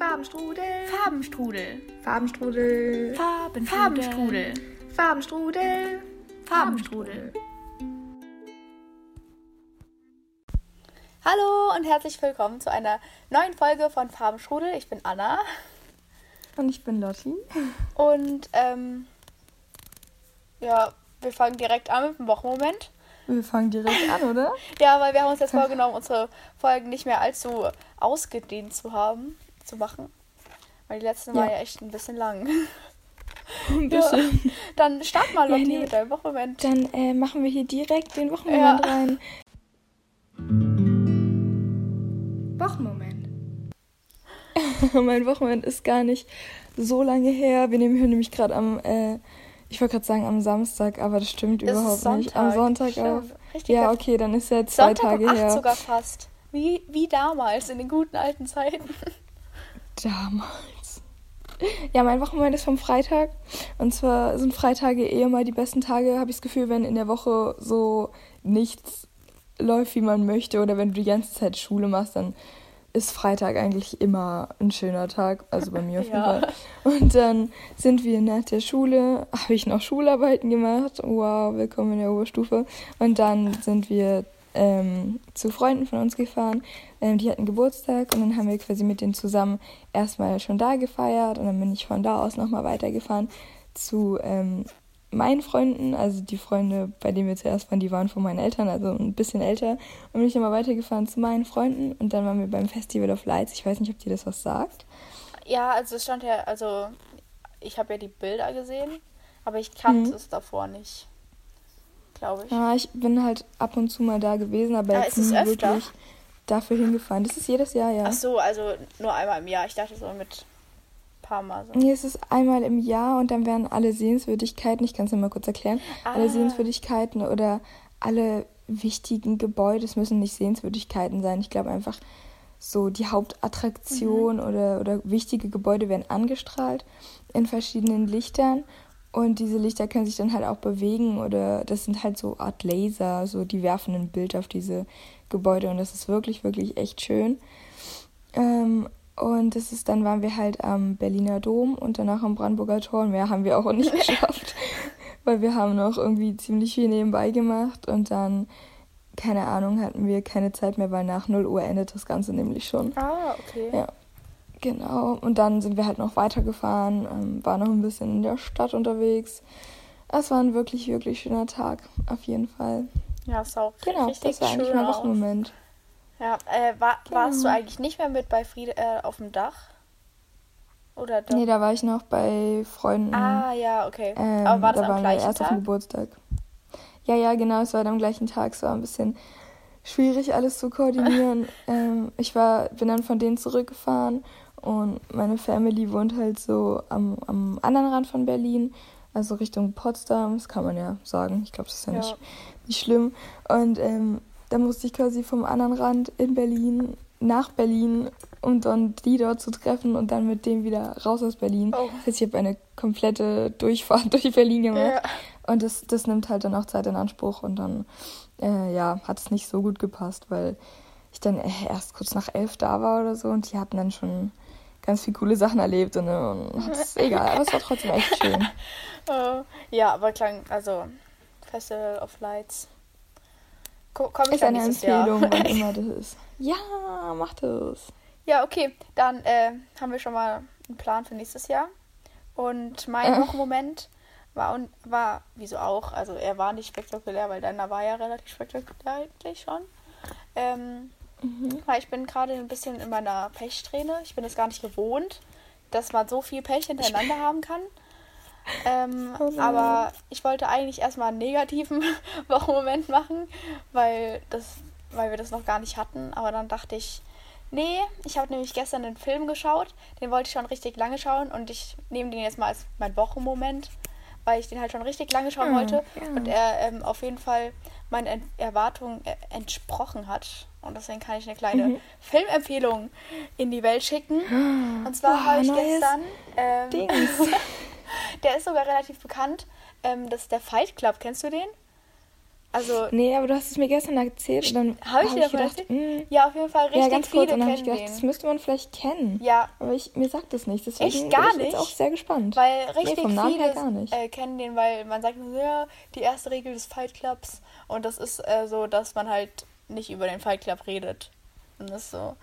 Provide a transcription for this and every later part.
Farbenstrudel. Farbenstrudel. Farbenstrudel. Farben Farbenstrudel. Farbenstrudel. Farbenstrudel. Hallo und herzlich willkommen zu einer neuen Folge von Farbenstrudel. Ich bin Anna Und ich bin Lotti. und ähm, ja, wir fangen direkt an mit dem Wochenmoment. Wir fangen direkt an, oder? Ja, weil wir haben uns jetzt vorgenommen, unsere Folgen nicht mehr allzu ausgedehnt zu haben, zu machen. Weil die letzte war Ja. ja echt ein bisschen lang. Ein Ja. bisschen. Dann start mal, Ja, Lotti, nee. mit deinem Wochenmoment. Dann äh, machen wir hier direkt den Wochenmoment Ja. rein. Wochenmoment. mein Wochenmoment ist gar nicht so lange her. Wir nehmen hier nämlich gerade am, äh, ich wollte gerade sagen am Samstag, aber das stimmt ist überhaupt nicht. Am Sonntag Stimmt. auf. Richtig Ja, okay, dann ist ja zwei Sonntag Tage um 8 her. sogar fast. Wie, wie damals, in den guten alten Zeiten. Damals. Ja, mein Wochenende ist vom Freitag. Und zwar sind Freitage eh immer die besten Tage, habe ich das Gefühl, wenn in der Woche so nichts läuft, wie man möchte. Oder wenn du die ganze Zeit Schule machst, dann ist Freitag eigentlich immer ein schöner Tag. Also bei mir auf jeden Ja. Fall. Und dann sind wir nach der Schule, habe ich noch Schularbeiten gemacht. Wow, willkommen in der Oberstufe. Und dann sind wir ähm, zu Freunden von uns gefahren. Ähm, die hatten Geburtstag und dann haben wir quasi mit denen zusammen erstmal schon da gefeiert und dann bin ich von da aus nochmal weitergefahren zu ähm, meinen Freunden, also die Freunde, bei denen wir zuerst waren, die waren von meinen Eltern, also ein bisschen älter. Und bin ich nochmal weitergefahren zu meinen Freunden und dann waren wir beim Festival of Lights. Ich weiß nicht, ob dir das was sagt. Ja, also es stand ja, also ich habe ja die Bilder gesehen, aber ich kannte Mhm. es davor nicht. Glaube ich. Ja, ich bin halt ab und zu mal da gewesen, aber Ah, jetzt ist nie wirklich dafür hingefahren. Das ist jedes Jahr, ja. Ach so, also nur einmal im Jahr. Ich dachte so mit ein paar Mal so. Nee, es ist einmal im Jahr und dann werden alle Sehenswürdigkeiten, ich kann es dir mal kurz erklären, alle Ah. Sehenswürdigkeiten oder alle wichtigen Gebäude, es müssen nicht Sehenswürdigkeiten sein, ich glaube einfach so die Hauptattraktion Mhm. oder, oder wichtige Gebäude werden angestrahlt in verschiedenen Lichtern und diese Lichter können sich dann halt auch bewegen oder das sind halt so Art Laser, so die werfen ein Bild auf diese Gebäude und das ist wirklich, wirklich echt schön. Ähm, und das ist, dann waren wir halt am Berliner Dom und danach am Brandenburger Tor. Und mehr haben wir auch nicht geschafft, weil wir haben noch irgendwie ziemlich viel nebenbei gemacht und dann, keine Ahnung, hatten wir keine Zeit mehr, weil nach 0 Uhr endet das Ganze nämlich schon. Ah, okay. Ja. Genau. Und dann sind wir halt noch weitergefahren, ähm, waren noch ein bisschen in der Stadt unterwegs. Es war ein wirklich, wirklich schöner Tag, auf jeden Fall. Ja, es sah auch Genau, richtig das war eigentlich mein. Wochenmoment. Ja, äh, war, warst du Genau. eigentlich nicht mehr mit bei Friede äh, auf dem Dach? Oder doch? Nee, da war ich noch bei Freunden. ah, ja, okay. Ähm, Aber war das da am waren wir gleichen erst auf dem Tag? Geburtstag. Ja, ja, genau, es war am gleichen Tag. Es war ein bisschen schwierig, alles zu koordinieren. ähm, ich war, bin dann von denen zurückgefahren und meine Family wohnt halt so am, am anderen Rand von Berlin, also Richtung Potsdam. Das kann man ja sagen. Ich glaube, das ist ja, Ja. Nicht, nicht schlimm. Und ähm, da musste ich quasi vom anderen Rand in Berlin nach Berlin, um dann die dort zu treffen und dann mit dem wieder raus aus Berlin. Oh. Das heißt, ich habe eine komplette Durchfahrt durch Berlin gemacht. Ja. Und das, das nimmt halt dann auch Zeit in Anspruch und dann, äh, ja, hat es nicht so gut gepasst, weil ich dann erst kurz nach elf da war oder so und die hatten dann schon ganz viele coole Sachen erlebt und, äh, und hat's egal, aber es war trotzdem echt schön. Äh, ja, aber klang, also Festival of Lights. Ko komm ich Ist eine Empfehlung, Jahr. wann immer das ist. Ja, macht es. Ja, okay. Dann äh, haben wir schon mal einen Plan für nächstes Jahr. Und mein Äh. Wochenmoment war, und, war, wieso auch, also er war nicht spektakulär, weil deiner war ja relativ spektakulär eigentlich schon. Ähm, Mhm. weil ich bin gerade ein bisschen in meiner Pechsträhne. Ich bin es gar nicht gewohnt, dass man so viel Pech hintereinander haben kann. Ähm, Oh aber ich wollte eigentlich erstmal einen negativen Wochenmoment machen, weil, das, weil wir das noch gar nicht hatten. Aber dann dachte ich, nee, ich habe nämlich gestern einen Film geschaut, den wollte ich schon richtig lange schauen und ich nehme den jetzt mal als mein Wochenmoment, weil ich den halt schon richtig lange schauen Ah, wollte ja. und er ähm, auf jeden Fall meinen Ent Erwartungen äh, entsprochen hat. Und deswegen kann ich eine kleine Mhm. Filmempfehlung in die Welt schicken. Und zwar Wow, habe ich gestern. Ähm, Dings. der ist sogar relativ bekannt. Ähm, das ist der Fight Club. Kennst du den? Also, Nee, aber du hast es mir gestern erzählt und dann Habe ich dir davon gedacht, erzählt? mm, ja, auf jeden Fall richtig ja, ganz viele kurz. Und dann habe ich gedacht, den. das müsste man vielleicht kennen. Ja, Aber ich, mir sagt es nicht. Deswegen Echt gar bin ich nicht? jetzt auch sehr gespannt. weil richtig vom Namen viele her gar nicht. Äh, kennen den, weil man sagt nur so, ja, die erste Regel des Fight Clubs. Und das ist äh, so, dass man halt nicht über den Fight Club redet. Und das ist so.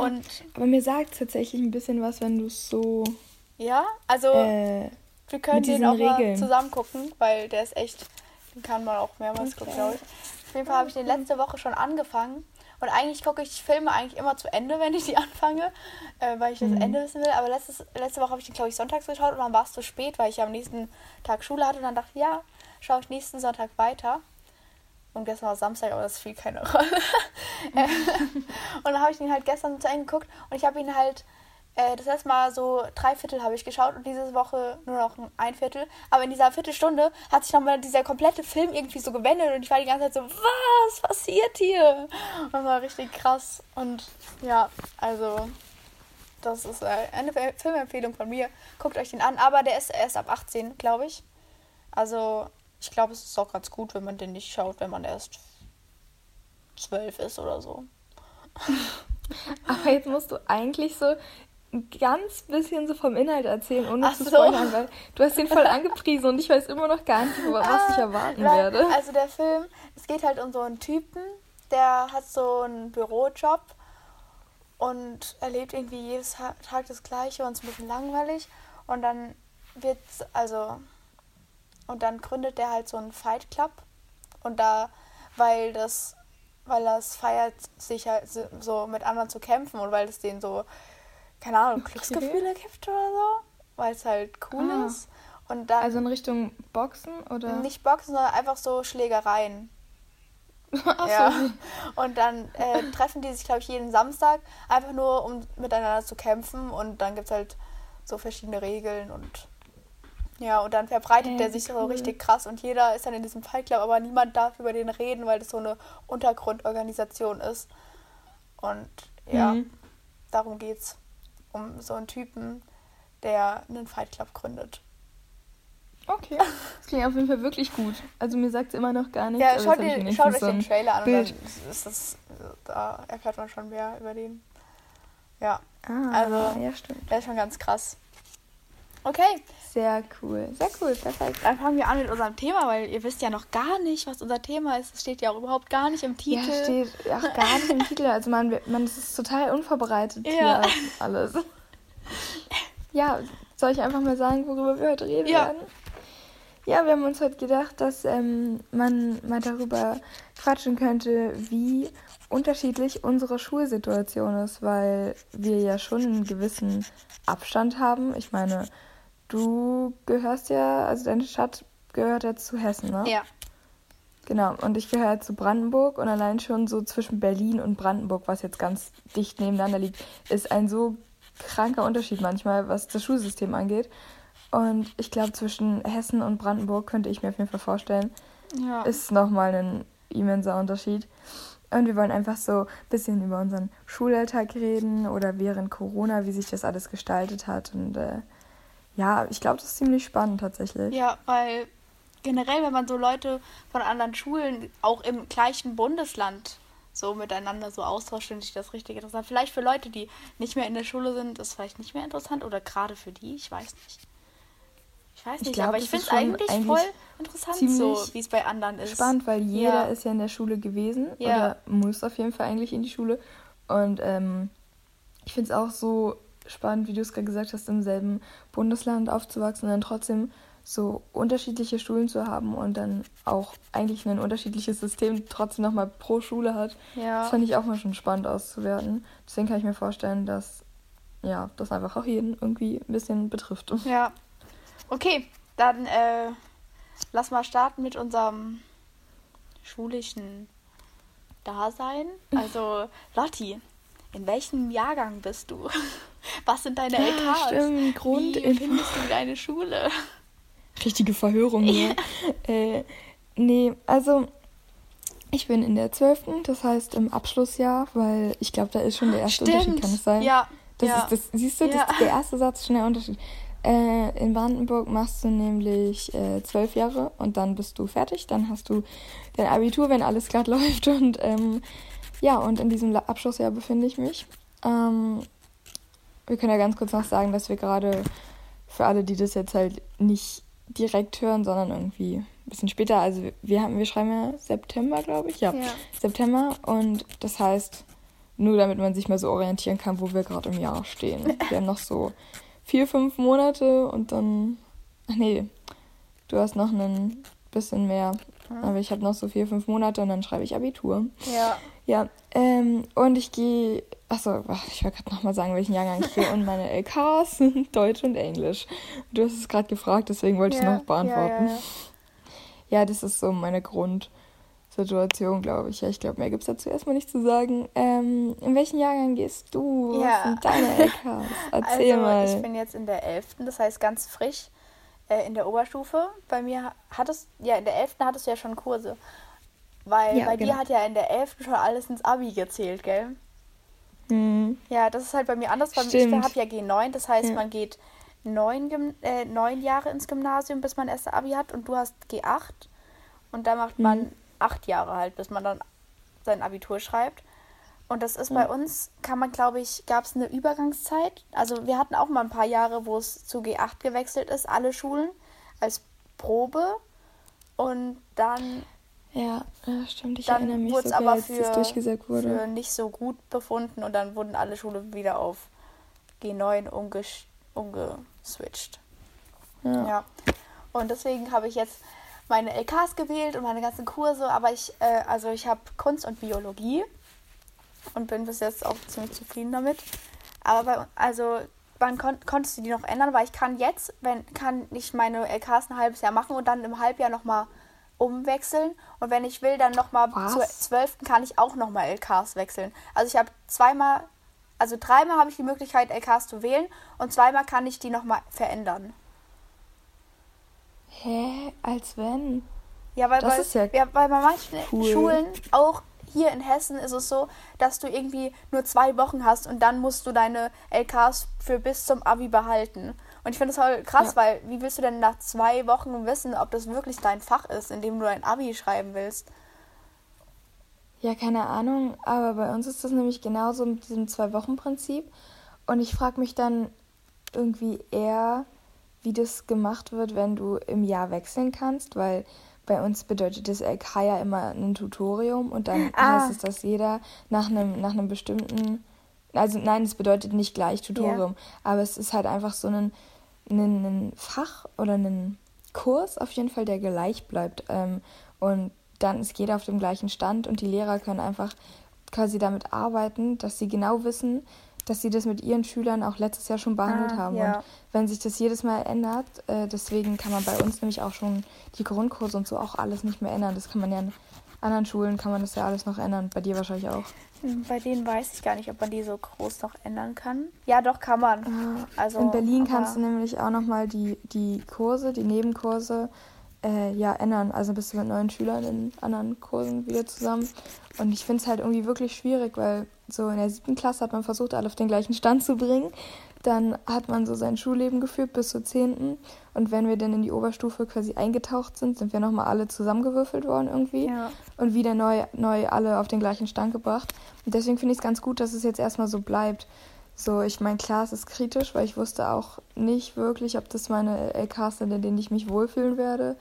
Und aber mir sagt es tatsächlich ein bisschen was, wenn du es so. ja, also Äh, wir können den auch mal Regeln. zusammen gucken, weil der ist echt, kann man auch mehrmals gucken, glaube ich. Auf jeden Fall habe ich den letzte Woche schon angefangen. Und eigentlich gucke ich Filme eigentlich immer zu Ende, wenn ich die anfange, äh, weil ich das Mhm. Ende wissen will. Aber letztes, letzte Woche habe ich den, glaube ich, sonntags geschaut und dann war es zu spät, weil ich am nächsten Tag Schule hatte. Und dann dachte ich, ja, schaue ich nächsten Sonntag weiter. Und gestern war Samstag, aber das spielt keine Rolle. Äh, und dann habe ich ihn halt gestern zu Ende geguckt und ich habe ihn halt äh, das letzte Mal so drei Viertel habe ich geschaut und diese Woche nur noch ein Viertel. Aber in dieser Viertelstunde hat sich nochmal dieser komplette Film irgendwie so gewendet und ich war die ganze Zeit so, was passiert hier? Das war richtig krass. Und ja, also das ist äh, eine Fi- Filmempfehlung von mir. Guckt euch den an, aber der ist erst ab 18, glaube ich. Also ich glaube, es ist auch ganz gut, wenn man den nicht schaut, wenn man erst 12 ist oder so. aber jetzt musst du eigentlich so ein ganz bisschen so vom Inhalt erzählen, ohne Ach zu so. spoilern, weil du hast den voll angepriesen und ich weiß immer noch gar nicht, was ich erwarten Nein, werde. Also der Film, es geht halt um so einen Typen, der hat so einen Bürojob und erlebt irgendwie jedes Tag das Gleiche und ist ein bisschen langweilig. Und dann wird, also, und dann gründet der halt so einen Fight Club. Und da, weil das, weil das feiert, sich halt so- so mit anderen zu kämpfen und weil es denen so, keine Ahnung, Glücksgefühle gibt oder so. Weil es halt cool Ah. ist. Und dann Also in Richtung Boxen oder? nicht Boxen, sondern einfach so Schlägereien. Ach Ja. so. Und dann äh, treffen die sich, glaube ich, jeden Samstag, einfach nur, um miteinander zu kämpfen. Und dann gibt es halt so verschiedene Regeln und ja, und dann verbreitet Hey, der sich so cool. richtig krass und jeder ist dann in diesem Fight Club, aber niemand darf über den reden, weil das so eine Untergrundorganisation ist. Und ja, Mhm. darum geht's. Um so einen Typen, der einen Fight Club gründet. Okay. Das klingt auf jeden Fall wirklich gut. Also mir sagt es immer noch gar nichts. Ja, schaut, wenigstens schaut euch so den Trailer an und Bild. dann ist das, da erfährt man schon mehr über den. Ja, Ah, Also- ja, stimmt. der ist schon ganz krass. Okay, Sehr cool. Sehr cool, perfekt. dann fangen wir an mit unserem Thema, weil ihr wisst ja noch gar nicht, was unser Thema ist. Es steht ja auch überhaupt gar nicht im Titel. Ja, steht auch gar nicht im Titel. Also man, man ist total unvorbereitet Ja. hier alles. Ja, soll ich einfach mal sagen, worüber wir heute reden Ja. werden? Ja, wir haben uns heute gedacht, dass ähm, man mal darüber quatschen könnte, wie unterschiedlich unsere Schulsituation ist, weil wir ja schon einen gewissen Abstand haben. Ich meine, du gehörst ja, also deine Stadt gehört ja zu Hessen, ne? Ja. Genau, und ich gehöre zu Brandenburg und allein schon so zwischen Berlin und Brandenburg, was jetzt ganz dicht nebeneinander liegt, ist ein so kranker Unterschied manchmal, was das Schulsystem angeht. Und ich glaube, zwischen Hessen und Brandenburg könnte ich mir auf jeden Fall vorstellen, ja. ist nochmal ein immenser Unterschied. Und wir wollen einfach so ein bisschen über unseren Schulalltag reden oder während Corona, wie sich das alles gestaltet hat. Und äh, ja, ich glaube, das ist ziemlich spannend tatsächlich. ja, weil generell, wenn man so Leute von anderen Schulen auch im gleichen Bundesland so miteinander so austauscht, finde ich das richtig interessant. Vielleicht für Leute, die nicht mehr in der Schule sind, ist vielleicht nicht mehr interessant oder gerade für die, ich weiß nicht. Ich weiß Ich nicht, glaub, aber ich finde es eigentlich, eigentlich voll interessant, so wie es bei anderen ist. spannend, weil jeder Ja. ist ja in der Schule gewesen Ja. oder muss auf jeden Fall eigentlich in die Schule. Und ähm, ich finde es auch so spannend, wie du es gerade gesagt hast, im selben Bundesland aufzuwachsen und dann trotzdem so unterschiedliche Schulen zu haben und dann auch eigentlich ein unterschiedliches System trotzdem nochmal pro Schule hat. Ja. Das fand ich auch mal schon spannend auszuwerten. Deswegen kann ich mir vorstellen, dass ja, das einfach auch jeden irgendwie ein bisschen betrifft. Ja. Okay, dann äh, lass mal starten mit unserem schulischen Dasein. Also, Lotti, in welchem Jahrgang bist du? Was sind deine LKs? stimmt, Grund- Wie findest du deine Schule? richtige Verhörung hier. äh, nee, also ich bin in der 12., das heißt im Abschlussjahr, weil ich glaube, da ist schon der erste Unterschied, kann es sein? Ja. Das ja. ist das, siehst du, das Ja. ist der erste Satz schon der Unterschied. Äh, in Brandenburg machst du nämlich äh, zwölf Jahre und dann bist du fertig. Dann hast du dein Abitur, wenn alles glatt läuft. Und ähm, ja, und in diesem Abschlussjahr befinde ich mich. Ähm, wir können ja ganz kurz noch sagen, dass wir gerade für alle, die das jetzt halt nicht direkt hören, sondern irgendwie ein bisschen später, also wir haben, wir schreiben ja September, glaube ich, ja, Ja. September und das heißt, nur damit man sich mal so orientieren kann, wo wir gerade im Jahr stehen. Wir haben noch so vier, fünf Monate und dann, ach nee, du hast noch ein bisschen mehr, aber ich habe noch so vier, fünf Monate und dann schreibe ich Abitur. Ja. Ja, ähm, und ich gehe, achso, ach, ich wollte gerade nochmal sagen, welchen Jahrgang ich gehe. Und meine LKs sind Deutsch und Englisch. Du hast es gerade gefragt, deswegen wollte ich es noch beantworten. Ja, ja, Ja, das ist so meine Grundsituation, glaube ich. Ja, ich glaube, mehr gibt es dazu erstmal nicht zu sagen. Ähm, in welchen Jahrgang gehst du? Ja. Was sind deine LKs? Erzähl also, mal. ich bin jetzt in der 11., das heißt ganz frisch äh, in der Oberstufe. Bei mir hattest, ja, in der 11. hattest du ja schon Kurse. Weil bei genau. dir hat ja in der 11. schon alles ins Abi gezählt, gell? Hm, Ja, das ist halt bei mir anders. Bei mir, ich Stimmt. habe ja G9, das heißt, Ja. man geht neun, Gym- äh, neun Jahre ins Gymnasium, bis man erste Abi hat und du hast G8 und da macht man Mhm. acht Jahre halt, bis man dann sein Abitur schreibt. Und das ist bei uns, kann man glaube ich, gab es eine Übergangszeit. Also wir hatten auch mal ein paar Jahre, wo es zu G8 gewechselt ist, alle Schulen als Probe. Und dann ja, stimmt. Ich Dann erinnere mich wurde es sogar, aber als das für, durchgesetzt wurde. für nicht so gut befunden und dann wurden alle Schulen wieder auf G9 umges umgeswitcht. Ja. Ja. Und deswegen habe ich jetzt meine LKs gewählt und meine ganzen Kurse, aber ich, äh, also ich habe Kunst und Biologie und bin bis jetzt auch ziemlich zufrieden damit. Aber bei, also wann kon konntest du die noch ändern? Weil ich kann jetzt, wenn kann ich meine LKs ein halbes Jahr machen und dann im Halbjahr nochmal umwechseln. Und wenn ich will, dann nochmal zur 12. kann ich auch nochmal LKs wechseln. Also ich habe zweimal, also dreimal habe ich die Möglichkeit, LKs zu wählen und zweimal kann ich die nochmal verändern. Hä? Als wenn? Ja, weil, Das weil, ist ja ja, weil bei manchen cool. Schulen, auch hier in Hessen, ist es so, dass du irgendwie nur zwei Wochen hast und dann musst du deine LKs für bis zum Abi behalten. Und ich finde das halt krass, Ja. weil wie willst du denn nach zwei Wochen wissen, ob das wirklich dein Fach ist, in dem du ein Abi schreiben willst? Ja, keine Ahnung, aber bei uns ist das nämlich genauso mit diesem Zwei-Wochen-Prinzip. Und ich frage mich dann irgendwie eher, wie das gemacht wird, wenn du im Jahr wechseln kannst, weil bei uns bedeutet das LK ja immer ein Tutorium und dann Ah. heißt es, dass jeder nach einem, nach einem bestimmten, also nein, es bedeutet nicht gleich Tutorium, aber es ist halt einfach so ein, ein, ein Fach oder ein Kurs auf jeden Fall, der gleich bleibt. Ähm, und dann ist jeder auf dem gleichen Stand und die Lehrer können einfach quasi damit arbeiten, dass sie genau wissen, dass sie das mit ihren Schülern auch letztes Jahr schon behandelt Ah, haben. ja. Und wenn sich das jedes Mal ändert, äh, deswegen kann man bei uns nämlich auch schon die Grundkurse und so auch alles nicht mehr ändern. Das kann man ja anderen Schulen, kann man das ja alles noch ändern. Bei dir wahrscheinlich auch. Hm, Bei denen weiß ich gar nicht, ob man die so groß noch ändern kann. Ja, doch, kann man. Also, Ah, In Berlin kannst du nämlich auch nochmal die, die Kurse, die Nebenkurse äh, ja ändern. Also bist du mit neuen Schülern in anderen Kursen wieder zusammen. Und ich finde es halt irgendwie wirklich schwierig, weil so in der siebten Klasse hat man versucht, alle auf den gleichen Stand zu bringen. Dann hat man so sein Schulleben geführt bis zur zehnten. Und wenn wir dann in die Oberstufe quasi eingetaucht sind, sind wir nochmal alle zusammengewürfelt worden irgendwie. Ja. Und wieder neu, neu alle auf den gleichen Stand gebracht. Und deswegen finde ich es ganz gut, dass es jetzt erstmal so bleibt. So, ich meine, klar, es ist kritisch, weil ich wusste auch nicht wirklich, ob das meine LKs sind, in denen ich mich wohlfühlen werde.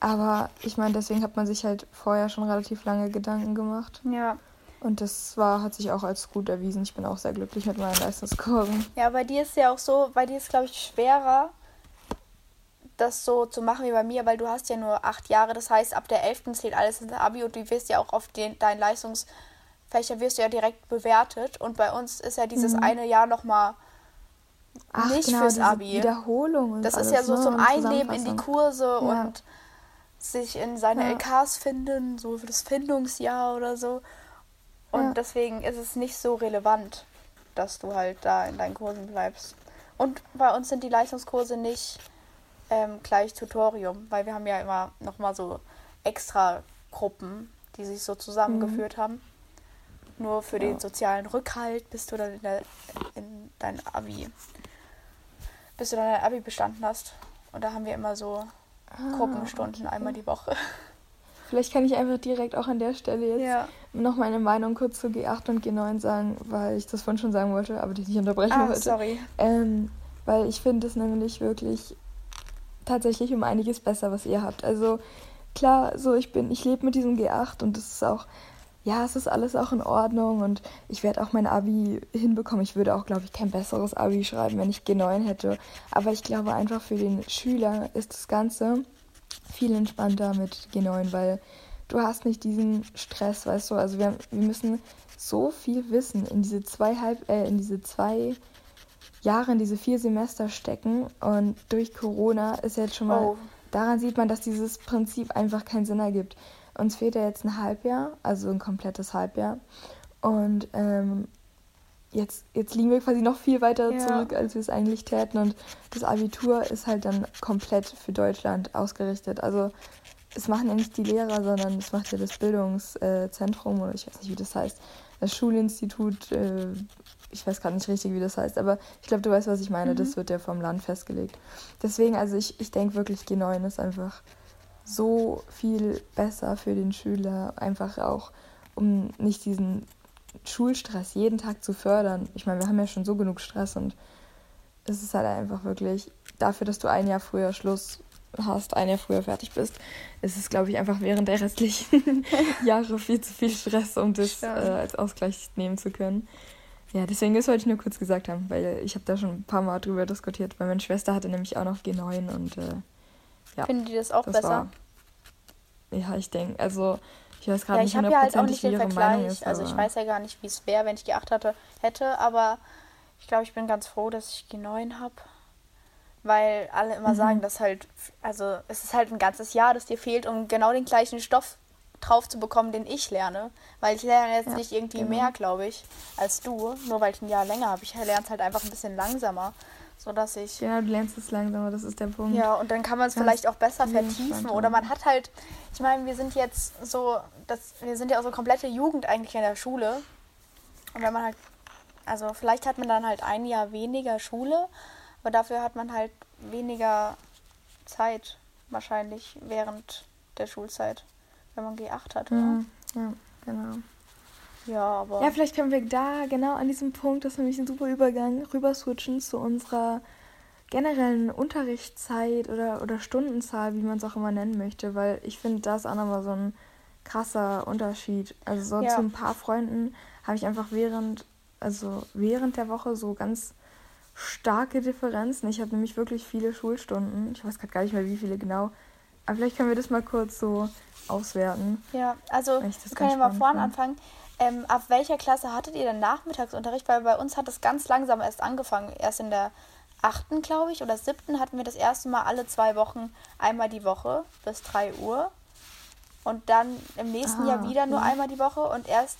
Aber ich meine, deswegen hat man sich halt vorher schon relativ lange Gedanken gemacht. Ja. Und das war, hat sich auch als gut erwiesen. Ich bin auch sehr glücklich mit meinen Leistungskurven. Ja, bei dir ist ja auch so, bei dir ist, glaube ich, schwerer, das so zu machen wie bei mir, weil du hast ja nur acht Jahre. Das heißt, ab der 11. zählt alles ins Abi und du wirst ja auch auf den, deinen Leistungsfächer wirst du ja direkt bewertet. Und bei uns ist ja dieses eine Jahr nochmal nicht fürs Mhm. diese Abi. Wiederholung und Das alles, ist ja so ne? zum Einleben in die. Kurse Ja. und sich in seine Ja. LKs finden, so für das Findungsjahr oder so. Und Ja. deswegen ist es nicht so relevant, dass du halt da in deinen Kursen bleibst. Und bei uns sind die Leistungskurse nicht ähm, gleich Tutorium, weil wir haben ja immer nochmal so extra Gruppen, die sich so zusammengeführt haben. Nur für den Ja. sozialen Rückhalt bist du dann in, der, in dein Abi. bis du dann dein Abi bestanden hast. Und da haben wir immer so Ah, Gruppenstunden einmal die Woche. Vielleicht kann ich einfach direkt auch an der Stelle jetzt Ja. noch meine Meinung kurz zu G8 und G9 sagen, weil ich das vorhin schon sagen wollte, aber dich nicht unterbrechen Ah, wollte. sorry. Ähm, weil ich finde es nämlich wirklich tatsächlich um einiges besser, was ihr habt. Also klar, so ich bin, ich lebe mit diesem G8 und es ist auch, ja, es ist alles auch in Ordnung und ich werde auch mein Abi hinbekommen. Ich würde auch, glaube ich, kein besseres Abi schreiben, wenn ich G9 hätte. Aber ich glaube einfach für den Schüler ist das Ganze viel entspannter mit G9, weil du hast nicht diesen Stress, weißt du. Also wir, wir müssen so viel Wissen in diese zwei halb, äh, in diese zwei Jahre, in diese vier Semester stecken und durch Corona ist jetzt schon mal, Oh. daran sieht man, dass dieses Prinzip einfach keinen Sinn ergibt. Uns fehlt ja jetzt ein Halbjahr, also ein komplettes Halbjahr und ähm, jetzt, jetzt liegen wir quasi noch viel weiter Ja. zurück, als wir es eigentlich täten und das Abitur ist halt dann komplett für Deutschland ausgerichtet. Also es machen ja nicht die Lehrer, sondern es macht ja das Bildungszentrum oder ich weiß nicht, wie das heißt, das Schulinstitut, äh, ich weiß gerade nicht richtig, wie das heißt, aber ich glaube, du weißt, was ich meine, Mhm. das wird ja vom Land festgelegt. Deswegen, also ich, ich denke wirklich, G9 ist einfach so viel besser für den Schüler, einfach auch, um nicht diesen Schulstress jeden Tag zu fördern. Ich meine, wir haben ja schon so genug Stress und es ist halt einfach wirklich dafür, dass du ein Jahr früher Schluss hast, ein Jahr früher fertig bist, ist es, glaube ich, einfach während der restlichen Jahre viel zu viel Stress, um das äh, als Ausgleich nehmen zu können. Ja, deswegen, das wollte ich nur kurz gesagt haben, weil ich habe da schon ein paar Mal drüber diskutiert, weil meine Schwester hatte nämlich auch noch G9 und äh, ja, Finden die das auch das besser? war. Ja, ich denke, also ich weiß gerade Ja, nicht ich habe ja halt auch nicht hundertprozentig, wie den ihre Vergleich. Meinung ist. also ich weiß ja gar nicht, wie es wäre, wenn ich G8 hatte, hätte, aber ich glaube, ich bin ganz froh, dass ich G9 habe. Weil alle immer Mhm. sagen, dass halt, also es ist halt ein ganzes Jahr, das dir fehlt, um genau den gleichen Stoff drauf zu bekommen, den ich lerne. Weil ich lerne jetzt Ja, nicht irgendwie genau. mehr, glaube ich, als du, nur weil ich ein Jahr länger habe. Ich lerne es halt einfach ein bisschen langsamer, sodass ich Ja, du lernst es langsamer, das ist der Punkt. ja, und dann kann man es vielleicht auch besser vertiefen. Oder man hat halt, ich meine, wir sind jetzt so, das, wir sind ja auch so komplette Jugend eigentlich in der Schule. Und wenn man halt, also vielleicht hat man dann halt ein Jahr weniger Schule, aber dafür hat man halt weniger Zeit wahrscheinlich während der Schulzeit, wenn man G8 hat. oder? Mhm. Ja, genau. Ja, aber Ja, vielleicht können wir da genau an diesem Punkt, das ist nämlich ein super Übergang, rüber switchen zu unserer generellen Unterrichtszeit oder, oder Stundenzahl, wie man es auch immer nennen möchte, weil ich finde, das ist auch nochmal so ein krasser Unterschied. Also so Ja. zu ein paar Freunden habe ich einfach während, also während der Woche so ganz starke Differenzen. Ich habe nämlich wirklich viele Schulstunden. Ich weiß gerade gar nicht mehr, wie viele genau. Aber vielleicht können wir das mal kurz so auswerten. Ja, also wir können ja mal vorne anfangen. Ähm, ab welcher Klasse hattet ihr denn Nachmittagsunterricht? Weil bei uns hat es ganz langsam erst angefangen. Erst in der achten, glaube ich, oder siebten hatten wir das erste Mal alle zwei Wochen einmal die Woche bis 3 Uhr. Und dann im nächsten Ah, Jahr wieder nur okay. einmal die Woche. Und erst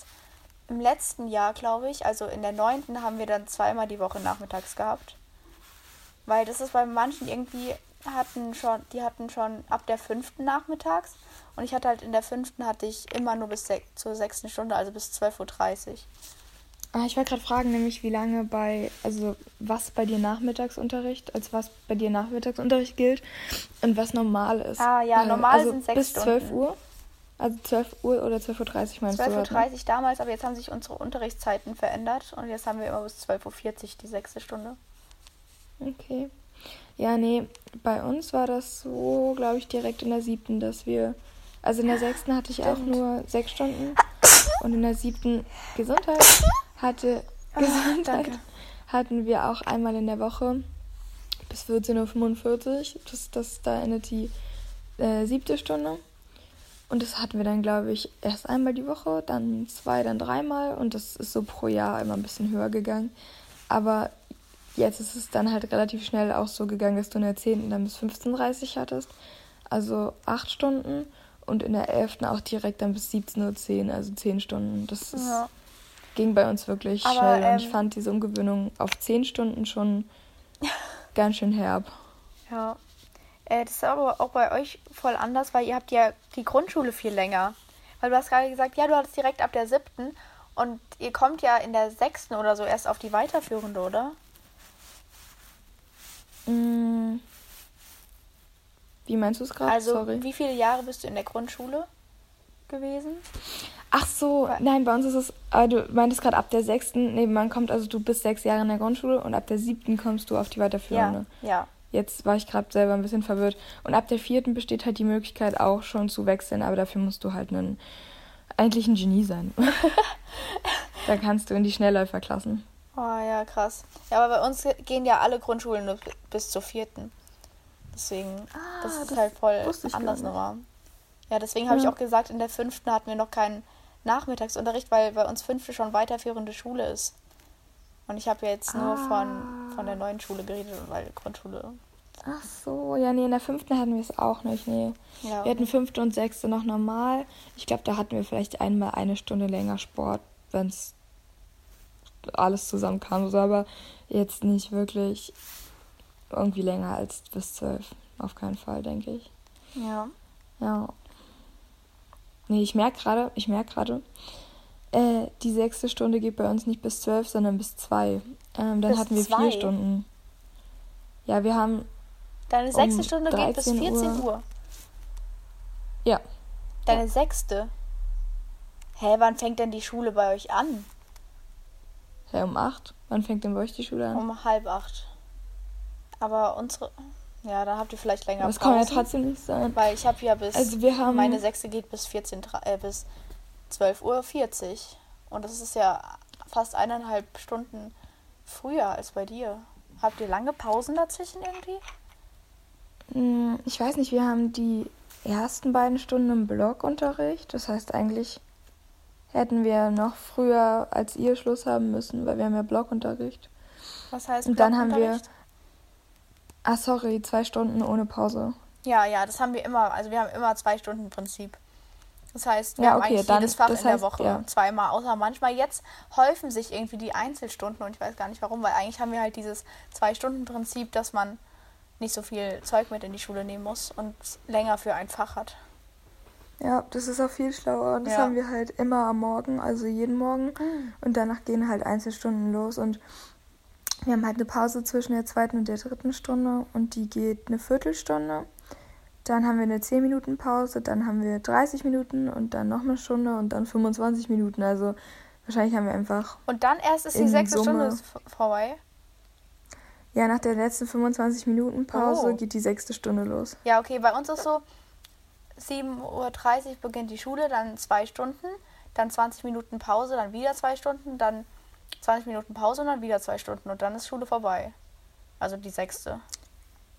im letzten Jahr, glaube ich, also in der neunten, haben wir dann zweimal die Woche nachmittags gehabt. Weil das ist bei manchen irgendwie hatten schon, die hatten schon ab der fünften nachmittags und ich hatte halt in der fünften hatte ich immer nur bis zur sechsten Stunde, also bis 12.30 Uhr. Ah, ich wollte gerade fragen, nämlich wie lange bei, also was bei dir Nachmittagsunterricht, als was bei dir Nachmittagsunterricht gilt und was normal ist. Ah, ja, normal also sind sechs bis 12 Stunden. Uhr? Also 12 Uhr oder 12.30 Uhr meinst du? 12.30 gerade, Uhr damals, aber jetzt haben sich unsere Unterrichtszeiten verändert und jetzt haben wir immer bis 12.40 Uhr die sechste Stunde. Okay. Ja, nee, bei uns war das so, glaube ich, direkt in der siebten, dass wir, also in der sechsten hatte ich auch nur sechs Stunden und in der siebten Gesundheit hatte, Gesundheit danke. hatten wir auch einmal in der Woche bis 14.45 Uhr. Das, das, da endet die äh, siebte Stunde. Und das hatten wir dann, glaube ich, erst einmal die Woche, dann zwei, dann dreimal. Und das ist so pro Jahr immer ein bisschen höher gegangen. Aber jetzt ist es dann halt relativ schnell auch so gegangen, dass du in der 10. dann bis 15.30 Uhr hattest. Also acht Stunden. Und in der 11. auch direkt dann bis 17.10 Uhr, also zehn Stunden. Das ist, Ja. ging bei uns wirklich Aber, schnell. Und ich ähm, fand diese Umgewöhnung auf zehn Stunden schon ganz schön herb. Ja. Äh, das ist aber auch bei euch voll anders, weil ihr habt ja die Grundschule viel länger. Weil du hast gerade gesagt, ja, du hattest direkt ab der siebten und ihr kommt ja in der sechsten oder so erst auf die weiterführende, oder? Wie meinst du es gerade? Also, Sorry. wie viele Jahre bist du in der Grundschule gewesen? Ach so, nein, bei uns ist es, äh, du meintest gerade ab der sechsten, nee, man kommt, also du bist sechs Jahre in der Grundschule und ab der siebten kommst du auf die weiterführende. Ja, ja. Jetzt war ich gerade selber ein bisschen verwirrt. Und ab der vierten besteht halt die Möglichkeit auch schon zu wechseln, aber dafür musst du halt einen, eigentlich ein Genie sein. da kannst du in die Schnellläuferklassen. Oh ja, krass. Ja, aber bei uns gehen ja alle Grundschulen nur bi- bis zur vierten. Deswegen, das ist das halt voll ich anders nochmal. Ja, deswegen habe ich Ja. auch gesagt, in der fünften hatten wir noch keinen Nachmittagsunterricht, weil bei uns fünfte schon weiterführende Schule ist. Und ich habe ja jetzt nur von, von der neuen Schule geredet, weil Grundschule. Ach so, ja, nee, in der fünften hatten wir es auch nicht, nee. Ja, Wir hatten fünfte und sechste noch normal. Ich glaube, da hatten wir vielleicht einmal eine Stunde länger Sport, wenn es alles zusammenkam. So, aber jetzt nicht wirklich irgendwie länger als bis zwölf. Auf keinen Fall, denke ich. ja. Ja. Nee, ich merke gerade, ich merke gerade, äh, die sechste Stunde geht bei uns nicht bis zwölf, sondern bis zwei. Ähm, dann Bis hatten wir zwei? vier Stunden. Ja, wir haben, Deine sechste Um Stunde geht bis 13 14 Uhr. Uhr. ja, Deine sechste? Hä, wann fängt denn die Schule bei euch an? Ja, um acht. Wann fängt denn bei euch die Schule an? Um halb acht. Aber unsere. Ja, dann habt ihr vielleicht länger Aber das kann ja Pausen, trotzdem nicht sein. Weil ich habe ja bis. Also wir haben meine sechste geht bis 14, dre- äh, bis 12.40 Uhr. Und das ist ja fast eineinhalb Stunden früher als bei dir. Habt ihr lange Pausen dazwischen irgendwie? Mm, Ich weiß nicht, wir haben die ersten beiden Stunden im Blockunterricht. Das heißt, eigentlich hätten wir noch früher als ihr Schluss haben müssen, weil wir haben ja Blockunterricht. Was heißt Und dann haben wir-? Ah, sorry, zwei Stunden ohne Pause. Ja, ja, das haben wir immer. Also wir haben immer zwei Stunden Prinzip. Das heißt, wir Ja, haben okay, eigentlich dann- jedes Fach in der heißt, Woche ja. zweimal, außer manchmal jetzt häufen sich irgendwie die Einzelstunden und ich weiß gar nicht warum, weil eigentlich haben wir halt dieses Zwei-Stunden-Prinzip, dass man nicht so viel Zeug mit in die Schule nehmen muss und länger für ein Fach hat. Ja, das ist auch viel schlauer. Und das Ja. haben wir halt immer am Morgen, also jeden Morgen. Und danach gehen halt Einzelstunden los. Und wir haben halt eine Pause zwischen der zweiten und der dritten Stunde. Und die geht eine Viertelstunde. Dann haben wir eine 10 Minuten Pause. Dann haben wir 30 Minuten und dann noch eine Stunde und dann 25 Minuten. Also wahrscheinlich haben wir einfach, Und dann erst ist die sechste Summe- Stunde vorbei. ja, nach der letzten 25 Minuten Pause Oh. geht die sechste Stunde los. Ja, okay, bei uns ist so, 7.30 Uhr beginnt die Schule, dann zwei Stunden, dann 20 Minuten Pause, dann wieder zwei Stunden, dann 20 Minuten Pause und dann wieder zwei Stunden und dann ist Schule vorbei. Also die sechste.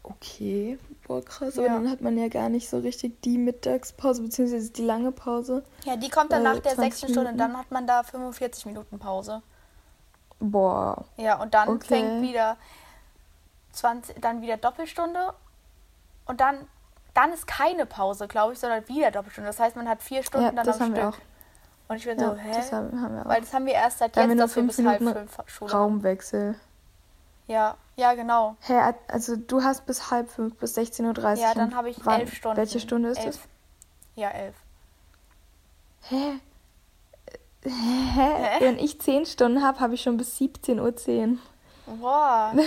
Okay, boah, krass. Ja. Aber dann hat man ja gar nicht so richtig die Mittagspause, beziehungsweise die lange Pause. Ja, die kommt dann Äh, nach der 20 sechsten Stunde, Minuten. dann hat man da 45 Minuten Pause. Boah, Ja, und dann Okay. fängt wieder 20, dann wieder Doppelstunde und dann, dann ist keine Pause, glaube ich, sondern wieder Doppelstunde. Das heißt, man hat vier Stunden Ja, dann das am haben wir Stück. Und ich bin ja, so, hä? das haben, haben wir auch. Weil das haben wir erst seit Da jetzt, wir dass wir bis halb fünf Schule haben. Raumwechsel. Ja, ja, genau. Hä, also du hast bis halb fünf, bis 16.30 Uhr. Ja, dann habe ich wann- elf Stunden. Welche Stunde ist elf. Ja, elf. das? Hä? Hä? Wenn ich 10 Stunden habe, habe ich schon bis 17.10 Uhr. Boah.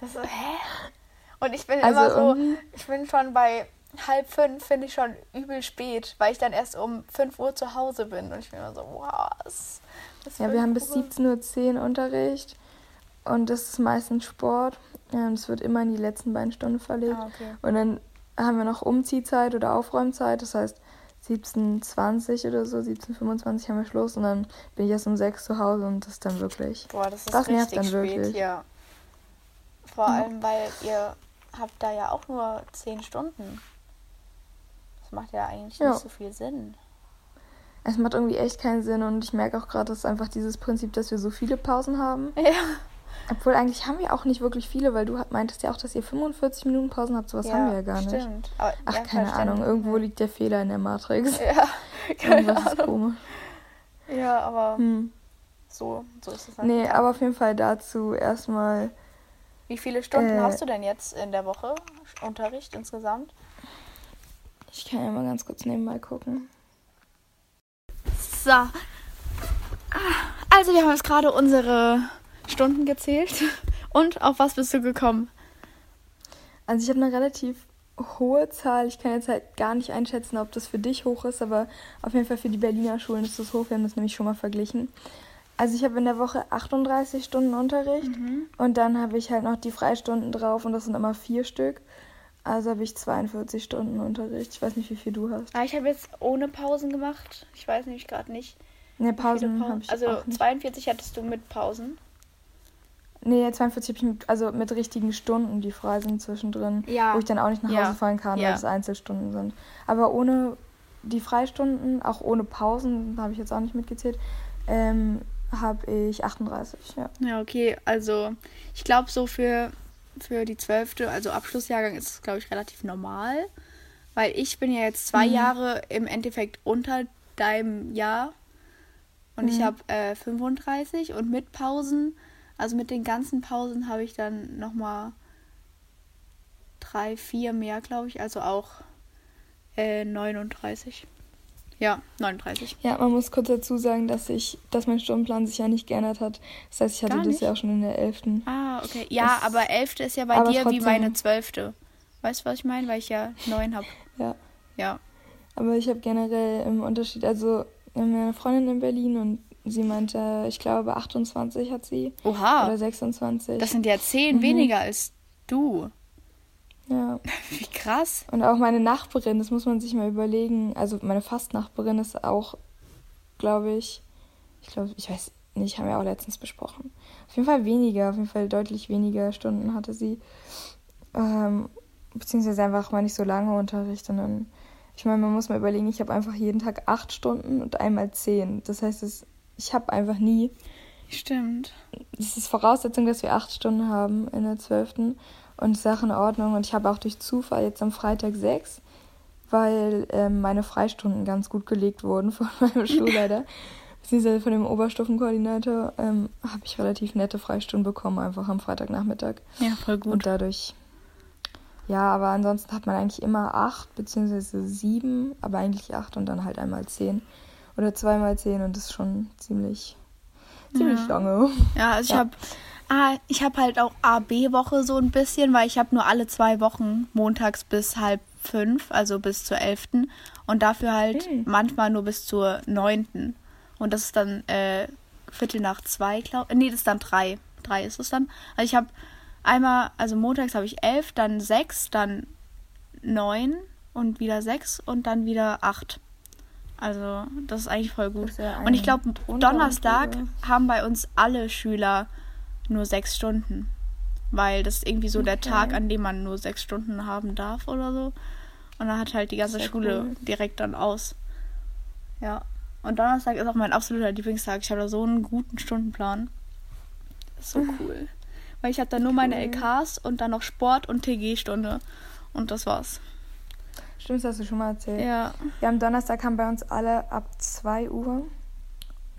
Das ist, hä? Und ich bin Also immer so, irgendwie- ich bin schon bei halb fünf, finde ich schon übel spät, weil ich dann erst um 5 Uhr zu Hause bin. Und ich bin immer so, wow, was, was Ja, wir haben bis 17.10 Uhr Unterricht und das ist meistens Sport. Und es wird immer in die letzten beiden Stunden verlegt. Ah, okay. Und dann haben wir noch Umziehzeit oder Aufräumzeit, das heißt 17.20 oder so, 17.25 haben wir Schluss und dann bin ich erst um 6 zu Hause und das ist dann wirklich. Boah, das ist Das nervt dann spät, wirklich. ja. Vor allem, weil ihr habt da ja auch nur 10 Stunden. Das macht ja eigentlich Ja. nicht so viel Sinn. Es macht irgendwie echt keinen Sinn und ich merke auch gerade, dass einfach dieses Prinzip, dass wir so viele Pausen haben. Ja. Obwohl eigentlich haben wir auch nicht wirklich viele, weil du meintest ja auch, dass ihr 45 Minuten Pausen habt. Sowas haben wir ja gar nicht. Stimmt. Aber, Ach, ja, keine. Ahnung. Irgendwo ja. liegt der Fehler in der Matrix. Ja, keine Irgendwas ist Ahnung. komisch. Ja, aber Hm. so, so ist es dann. Nee, ja. aber auf jeden Fall dazu erstmal. Wie viele Stunden äh, hast du denn jetzt in der Woche Unterricht insgesamt? Ich kann ja mal ganz kurz nebenbei gucken. So. Also, wir haben jetzt gerade unsere Stunden gezählt. Und auf was bist du gekommen? Also ich habe eine relativ hohe Zahl. Ich kann jetzt halt gar nicht einschätzen, ob das für dich hoch ist, aber auf jeden Fall für die Berliner Schulen ist das hoch. Wir haben das nämlich schon mal verglichen. Also ich habe in der Woche 38 Stunden Unterricht Mhm. und dann habe ich halt noch die Freistunden drauf und das sind immer vier Stück. Also habe ich 42 Stunden Unterricht. Ich weiß nicht, wie viel du hast. Ah, ich habe jetzt ohne Pausen gemacht. Ich weiß nämlich gerade nicht. Ne, viele Pausen habe ich Also auch nicht. 42 hattest du mit Pausen. Nee, 42 habe ich mit, also mit richtigen Stunden, die frei sind zwischendrin, Ja. wo ich dann auch nicht nach Ja. Hause fahren kann, Ja. weil es Einzelstunden sind. Aber ohne die Freistunden, auch ohne Pausen, habe ich jetzt auch nicht mitgezählt, ähm, habe ich 38, ja. Ja, okay. Also ich glaube so für, für die zwölfte, also Abschlussjahrgang ist es, glaube ich, relativ normal. Weil ich bin ja jetzt zwei Mhm. Jahre im Endeffekt unter deinem Jahr. Und ich Mhm. habe äh, 35 und mit Pausen, also mit den ganzen Pausen habe ich dann nochmal drei, vier mehr, glaube ich. Also auch äh, 39. Ja, 39. Ja, man muss kurz dazu sagen, dass ich, dass mein Stundenplan sich ja nicht geändert hat. Das heißt, ich hatte das ja auch schon in der 11. Ah, okay. Ja, Das- aber 11. ist ja bei dir wie trotzdem. meine 12. Weißt du, was ich meine? Weil ich ja 9 habe. Ja. Ja. Aber ich habe generell im Unterschied, also wir haben ja eine Freundin in Berlin und sie meinte, ich glaube 28 hat sie Oha. oder 26. Das sind ja 10 Mhm. weniger als du. Ja. Wie krass. Und auch meine Nachbarin, das muss man sich mal überlegen. Also meine Fastnachbarin ist auch, glaube ich, ich glaube, ich weiß nicht, haben wir auch letztens besprochen. Auf jeden Fall weniger, auf jeden Fall deutlich weniger Stunden hatte sie. Ähm, beziehungsweise einfach mal nicht so lange Unterricht. Und dann, ich meine, man muss mal überlegen, ich habe einfach jeden Tag acht Stunden und einmal zehn. Das heißt, es, ich habe einfach nie Stimmt. es ist Voraussetzung, dass wir acht Stunden haben in der zwölften und auch in Ordnung. Und ich habe auch durch Zufall jetzt am Freitag sechs, weil ähm, meine Freistunden ganz gut gelegt wurden von meinem Schulleiter. Beziehungsweise von dem Oberstufenkoordinator ähm, habe ich relativ nette Freistunden bekommen, einfach am Freitagnachmittag. Ja, voll gut. Und dadurch, ja, aber ansonsten hat man eigentlich immer acht, beziehungsweise sieben, aber eigentlich acht und dann halt einmal zehn. Oder zweimal zehn und das ist schon ziemlich, ziemlich Ja. lange. Ja, also ich Ja. habe ah, ich habe halt auch AB-Woche so ein bisschen, weil ich habe nur alle zwei Wochen montags bis halb fünf, also bis zur elften und dafür halt Hm. manchmal nur bis zur neunten. Und das ist dann äh, Viertel nach zwei, glaube Nee, das ist dann drei. Drei ist es dann. Also ich habe einmal, also montags habe ich elf, dann sechs, dann neun und wieder sechs und dann wieder acht. Also das ist eigentlich voll gut. Ja Und ich glaube, Donnerstag haben bei uns alle Schüler nur sechs Stunden. Weil das ist irgendwie so der Okay. Tag, an dem man nur sechs Stunden haben darf oder so. Und dann hat halt die ganze Schule cool. direkt dann aus. Ja. Und Donnerstag ist auch mein absoluter Lieblingstag. Ich habe da so einen guten Stundenplan. Das ist so cool. Weil ich habe da nur meine Cool. LKs und dann noch Sport und TG-Stunde. Und das war's. Stimmt, das hast du schon mal erzählt. Ja. Ja, am Donnerstag haben bei uns alle ab 2 Uhr.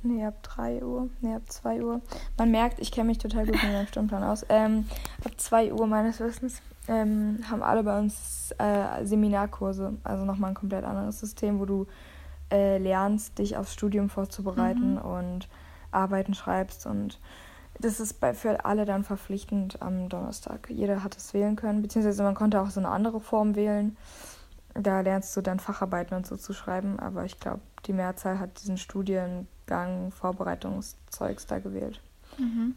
Nee, ab 3 Uhr. Nee, ab 2 Uhr. Man merkt, ich kenne mich total gut mit meinem Stundenplan aus. Ähm, ab 2 Uhr meines Wissens ähm, haben alle bei uns äh, Seminarkurse. Also nochmal ein komplett anderes System, wo du äh, lernst, dich aufs Studium vorzubereiten und Arbeiten schreibst. Und das ist bei, für alle dann verpflichtend am Donnerstag. Jeder hat es wählen können, beziehungsweise man konnte auch so eine andere Form wählen. Da lernst du dann Facharbeiten und so zu schreiben, aber ich glaube, die Mehrzahl hat diesen Studiengang, Vorbereitungszeugs da gewählt. Mhm.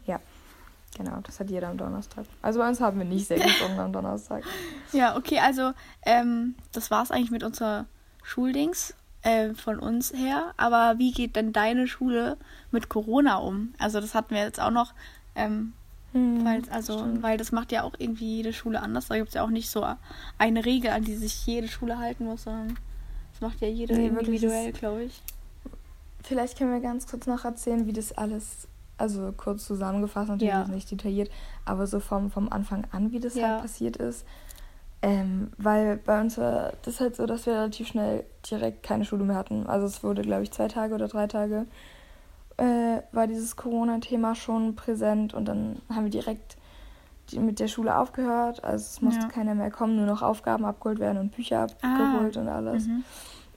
Genau, das hat jeder am Donnerstag. Also bei uns haben wir nicht sechs Stunden am Donnerstag. Ja, okay, also ähm, das war's eigentlich mit unserer Schuldings äh, von uns her. Aber wie geht denn deine Schule mit Corona um? Also das hatten wir jetzt auch noch, ähm, Hm, weil, also, stimmt. weil das macht ja auch irgendwie jede Schule anders. Da gibt es ja auch nicht so eine Regel, an die sich jede Schule halten muss, sondern das macht ja jede Nee, individuell, glaube ich. Vielleicht können wir ganz kurz noch erzählen, wie das alles, also kurz zusammengefasst, natürlich Ja. nicht detailliert, aber so vom, vom Anfang an, wie das Ja. halt passiert ist. Ähm, weil bei uns war das halt so, dass wir relativ schnell direkt keine Schule mehr hatten. Also es wurde, glaube ich, zwei Tage oder drei Tage äh, war dieses Corona-Thema schon präsent und dann haben wir direkt die, mit der Schule aufgehört. Also es musste Ja. keiner mehr kommen, nur noch Aufgaben abgeholt werden und Bücher abgeholt und alles. Mhm.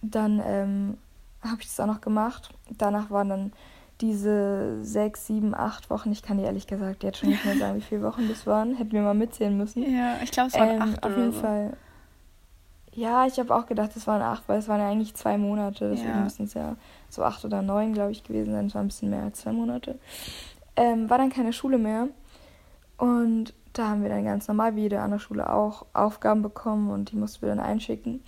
Dann ähm, habe ich das auch noch gemacht. Danach waren dann diese sechs, sieben, acht Wochen. Ich kann dir ehrlich gesagt jetzt schon nicht mehr sagen, wie viele Wochen das waren. Hätten wir mal mitzählen müssen. Ja, ich glaube, es waren Ähm, acht auf oder jeden so. Fall. Ja, ich habe auch gedacht, es waren acht, weil es waren ja eigentlich zwei Monate. Deswegen Ja. müssen es ja so acht oder neun, glaube ich, gewesen sein. Es war ein bisschen mehr als zwei Monate. Ähm, war dann keine Schule mehr. Und da haben wir dann ganz normal wie jede andere Schule auch Aufgaben bekommen und die mussten wir dann einschicken.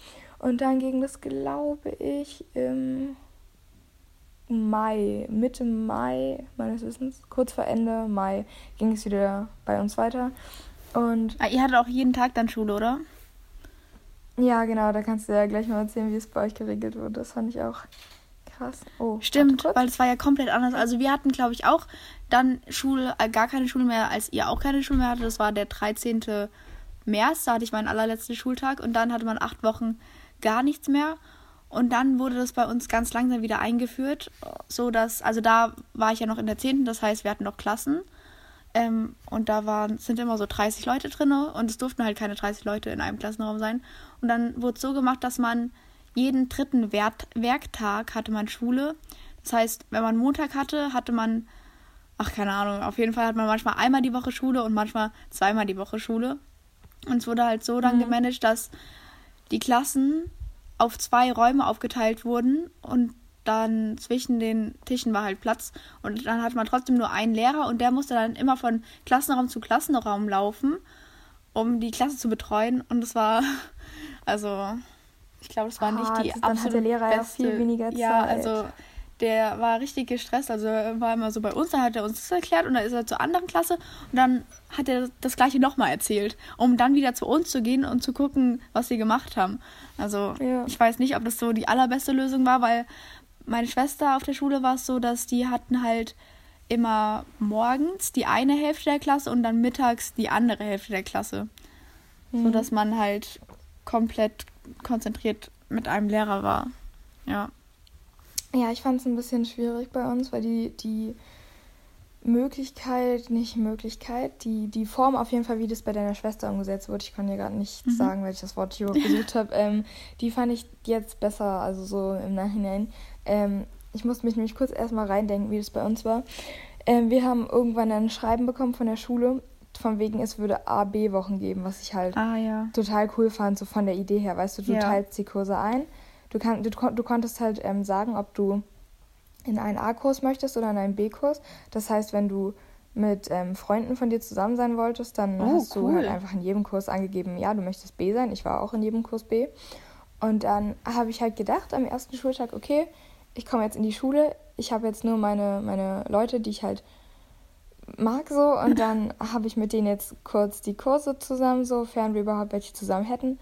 Und dann ging das, glaube ich, im Mai, Mitte Mai meines Wissens, kurz vor Ende Mai, ging es wieder bei uns weiter. Und Ah, ihr hattet auch jeden Tag dann Schule, oder? ja, genau, da kannst du ja gleich mal erzählen, wie es bei euch geregelt wurde. Das fand ich auch krass. Oh, Stimmt, weil es war ja komplett anders. Also wir hatten, glaube ich, auch dann Schule, äh, gar keine Schule mehr, als ihr auch keine Schule mehr hattet. Das war der 13. März, da hatte ich meinen allerletzten Schultag und dann hatte man acht Wochen gar nichts mehr. Und dann wurde das bei uns ganz langsam wieder eingeführt, so dass, also da war ich ja noch in der 10., das heißt, wir hatten noch Klassen. Ähm, und da waren, sind immer so 30 Leute drin und es durften halt keine 30 Leute in einem Klassenraum sein. Und dann wurde es so gemacht, dass man jeden dritten Wert Werktag hatte man Schule. Das heißt, wenn man Montag hatte, hatte man, ach keine Ahnung, auf jeden Fall hat man manchmal einmal die Woche Schule und manchmal zweimal die Woche Schule. Und es wurde halt so dann gemanagt, dass die Klassen auf zwei Räume aufgeteilt wurden und dann zwischen den Tischen war halt Platz und dann hatte man trotzdem nur einen Lehrer und der musste dann immer von Klassenraum zu Klassenraum laufen, um die Klasse zu betreuen und es war also ich glaube, es war nicht Ah, die das- dann hat absolut der Lehrer ja beste. viel weniger Ja, Zeit. also der war richtig gestresst, also er war immer so bei uns, dann hat er uns das erklärt und dann ist er zur anderen Klasse und dann hat er das gleiche nochmal erzählt, um dann wieder zu uns zu gehen und zu gucken, was sie gemacht haben. Also Ja. ich weiß nicht, ob das so die allerbeste Lösung war, weil meine Schwester auf der Schule war es so, dass die hatten halt immer morgens die eine Hälfte der Klasse und dann mittags die andere Hälfte der Klasse. So dass man halt komplett konzentriert mit einem Lehrer war. Ja. Ja, ich fand es ein bisschen schwierig bei uns, weil die, die Möglichkeit, nicht Möglichkeit, die, die Form auf jeden Fall, wie das bei deiner Schwester umgesetzt wurde, ich kann dir gerade nicht sagen, weil ich das Wort hier gesucht habe, ähm, die fand ich jetzt besser, also so im Nachhinein. Ähm, ich musste mich nämlich kurz erstmal reindenken, wie das bei uns war. Ähm, wir haben irgendwann ein Schreiben bekommen von der Schule, von wegen es würde A-B-Wochen geben, was ich halt Ah ja. total cool fand, so von der Idee her. Weißt du, du Ja. teilst die Kurse ein. Du, kann, du, du konntest halt ähm, sagen, ob du in einen A-Kurs möchtest oder in einen B-Kurs. Das heißt, wenn du mit ähm, Freunden von dir zusammen sein wolltest, dann Oh, hast du cool. halt einfach in jedem Kurs angegeben, ja, du möchtest B sein. Ich war auch in jedem Kurs B. Und dann habe ich halt gedacht am ersten Schultag, okay, ich komme jetzt in die Schule. Ich habe jetzt nur meine, meine Leute, die ich halt mag so und dann habe ich mit denen jetzt kurz die Kurse zusammen, sofern wir überhaupt welche zusammen hätten.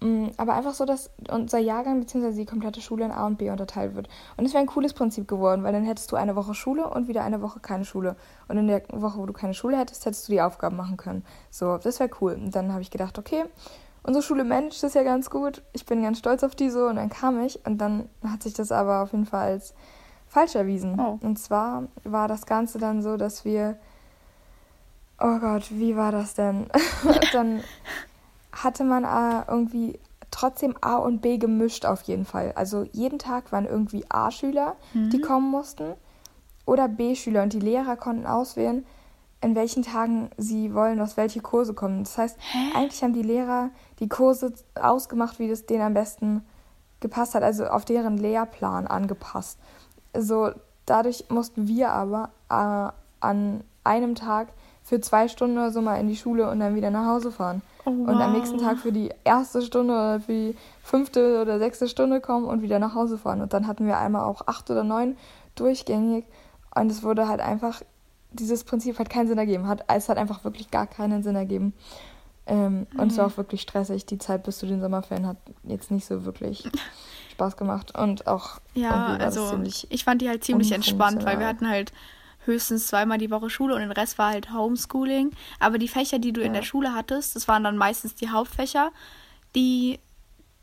Mm, Aber einfach so, dass unser Jahrgang bzw. die komplette Schule in A und B unterteilt wird. Und es wäre ein cooles Prinzip geworden, weil dann hättest du eine Woche Schule und wieder eine Woche keine Schule. Und in der Woche, wo du keine Schule hättest, hättest du die Aufgaben machen können. So, das wäre cool. Und dann habe ich gedacht, okay, unsere Schule managt das ja ganz gut. Ich bin ganz stolz auf die so. Und dann kam ich und dann hat sich das aber auf jeden Fall als falsch erwiesen. Oh. Und zwar war das Ganze dann so, dass wir. Oh Gott, wie war das denn? dann hatte man äh, irgendwie trotzdem A und B gemischt auf jeden Fall. Also jeden Tag waren irgendwie A-Schüler, die kommen mussten, oder B-Schüler und die Lehrer konnten auswählen, in welchen Tagen sie wollen, dass welche Kurse kommen. Das heißt, eigentlich haben die Lehrer die Kurse ausgemacht, wie das denen am besten gepasst hat, also auf deren Lehrplan angepasst. So, dadurch mussten wir aber äh, an einem Tag für zwei Stunden oder so mal in die Schule und dann wieder nach Hause fahren. Oh, Und am wow. nächsten Tag für die erste Stunde oder für die fünfte oder sechste Stunde kommen und wieder nach Hause fahren. Und dann hatten wir einmal auch acht oder neun durchgängig. Und es wurde halt einfach, dieses Prinzip hat keinen Sinn ergeben. Hat, es hat einfach wirklich gar keinen Sinn ergeben. Ähm, Und Mhm. es war auch wirklich stressig. Die Zeit bis zu den Sommerferien hat jetzt nicht so wirklich Spaß gemacht. Und auch Ja, also ziemlich ich fand die halt ziemlich entspannt, weil wir hatten halt höchstens zweimal die Woche Schule und den Rest war halt Homeschooling. Aber die Fächer, die du in Ja. der Schule hattest, das waren dann meistens die Hauptfächer, die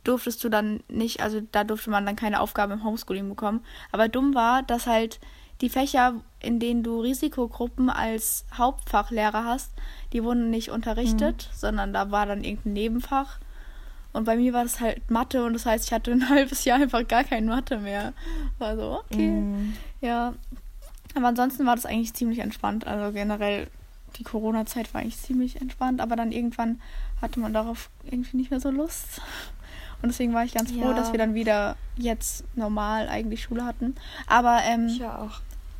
durftest du dann nicht, also da durfte man dann keine Aufgaben im Homeschooling bekommen. Aber dumm war, dass halt die Fächer, in denen du Risikogruppen als Hauptfachlehrer hast, die wurden nicht unterrichtet, sondern da war dann irgendein Nebenfach. Und bei mir war das halt Mathe und das heißt, ich hatte ein halbes Jahr einfach gar kein Mathe mehr. War so, okay. Mm. Ja. Aber ansonsten war das eigentlich ziemlich entspannt. Also generell, die Corona-Zeit war eigentlich ziemlich entspannt, aber dann irgendwann hatte man darauf irgendwie nicht mehr so Lust. Und deswegen war ich ganz froh, Ja. dass wir dann wieder jetzt normal eigentlich Schule hatten. Aber ähm, Ich ja auch.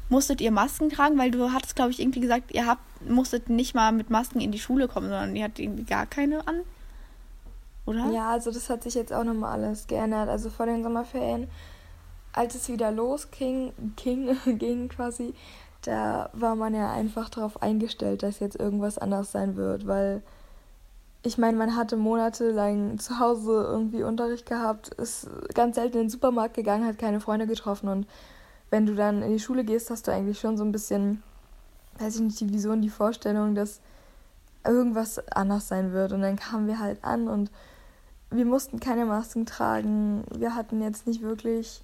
musstet ihr Masken tragen? Weil du hattest, glaube ich, irgendwie gesagt, ihr habt, musstet nicht mal mit Masken in die Schule kommen, sondern ihr hattet irgendwie gar keine an. Oder? Ja, also das hat sich jetzt auch nochmal alles geändert. Also vor den Sommerferien, als es wieder losging, ging, ging quasi, da war man ja einfach darauf eingestellt, dass jetzt irgendwas anders sein wird, weil ich meine, man hatte monatelang zu Hause irgendwie Unterricht gehabt, ist ganz selten in den Supermarkt gegangen, hat keine Freunde getroffen und wenn du dann in die Schule gehst, hast du eigentlich schon so ein bisschen, weiß ich nicht, die Vision, die Vorstellung, dass irgendwas anders sein wird. Und dann kamen wir halt an und wir mussten keine Masken tragen. Wir hatten jetzt nicht wirklich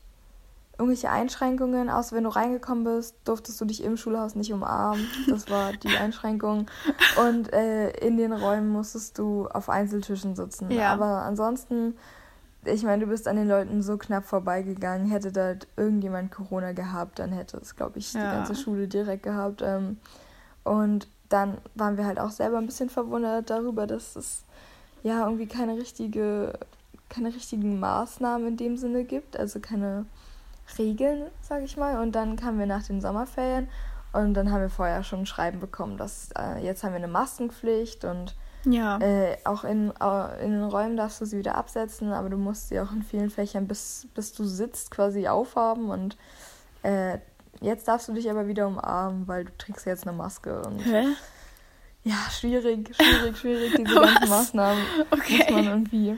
irgendwelche Einschränkungen, außer wenn du reingekommen bist, durftest du dich im Schulhaus nicht umarmen. Das war die Einschränkung. Und äh, in den Räumen musstest du auf Einzeltischen sitzen. Ja. Aber ansonsten, ich meine, du bist an den Leuten so knapp vorbeigegangen. Hätte da irgendjemand Corona gehabt, dann hätte es, glaube ich, die Ja. ganze Schule direkt gehabt. Ähm, und dann waren wir halt auch selber ein bisschen verwundert darüber, dass es ja irgendwie keine richtige, keine richtigen Maßnahmen in dem Sinne gibt, also keine Regeln, sage ich mal. Und dann kamen wir nach den Sommerferien und dann haben wir vorher schon ein Schreiben bekommen, dass äh, jetzt haben wir eine Maskenpflicht und Ja. äh, auch in, in den Räumen darfst du sie wieder absetzen, aber du musst sie auch in vielen Fächern, bis, bis du sitzt, quasi aufhaben und äh, jetzt darfst du dich aber wieder umarmen, weil du trägst jetzt eine Maske und Hä? ja, schwierig, schwierig, schwierig, diese ganzen? Maßnahmen Okay. muss man irgendwie,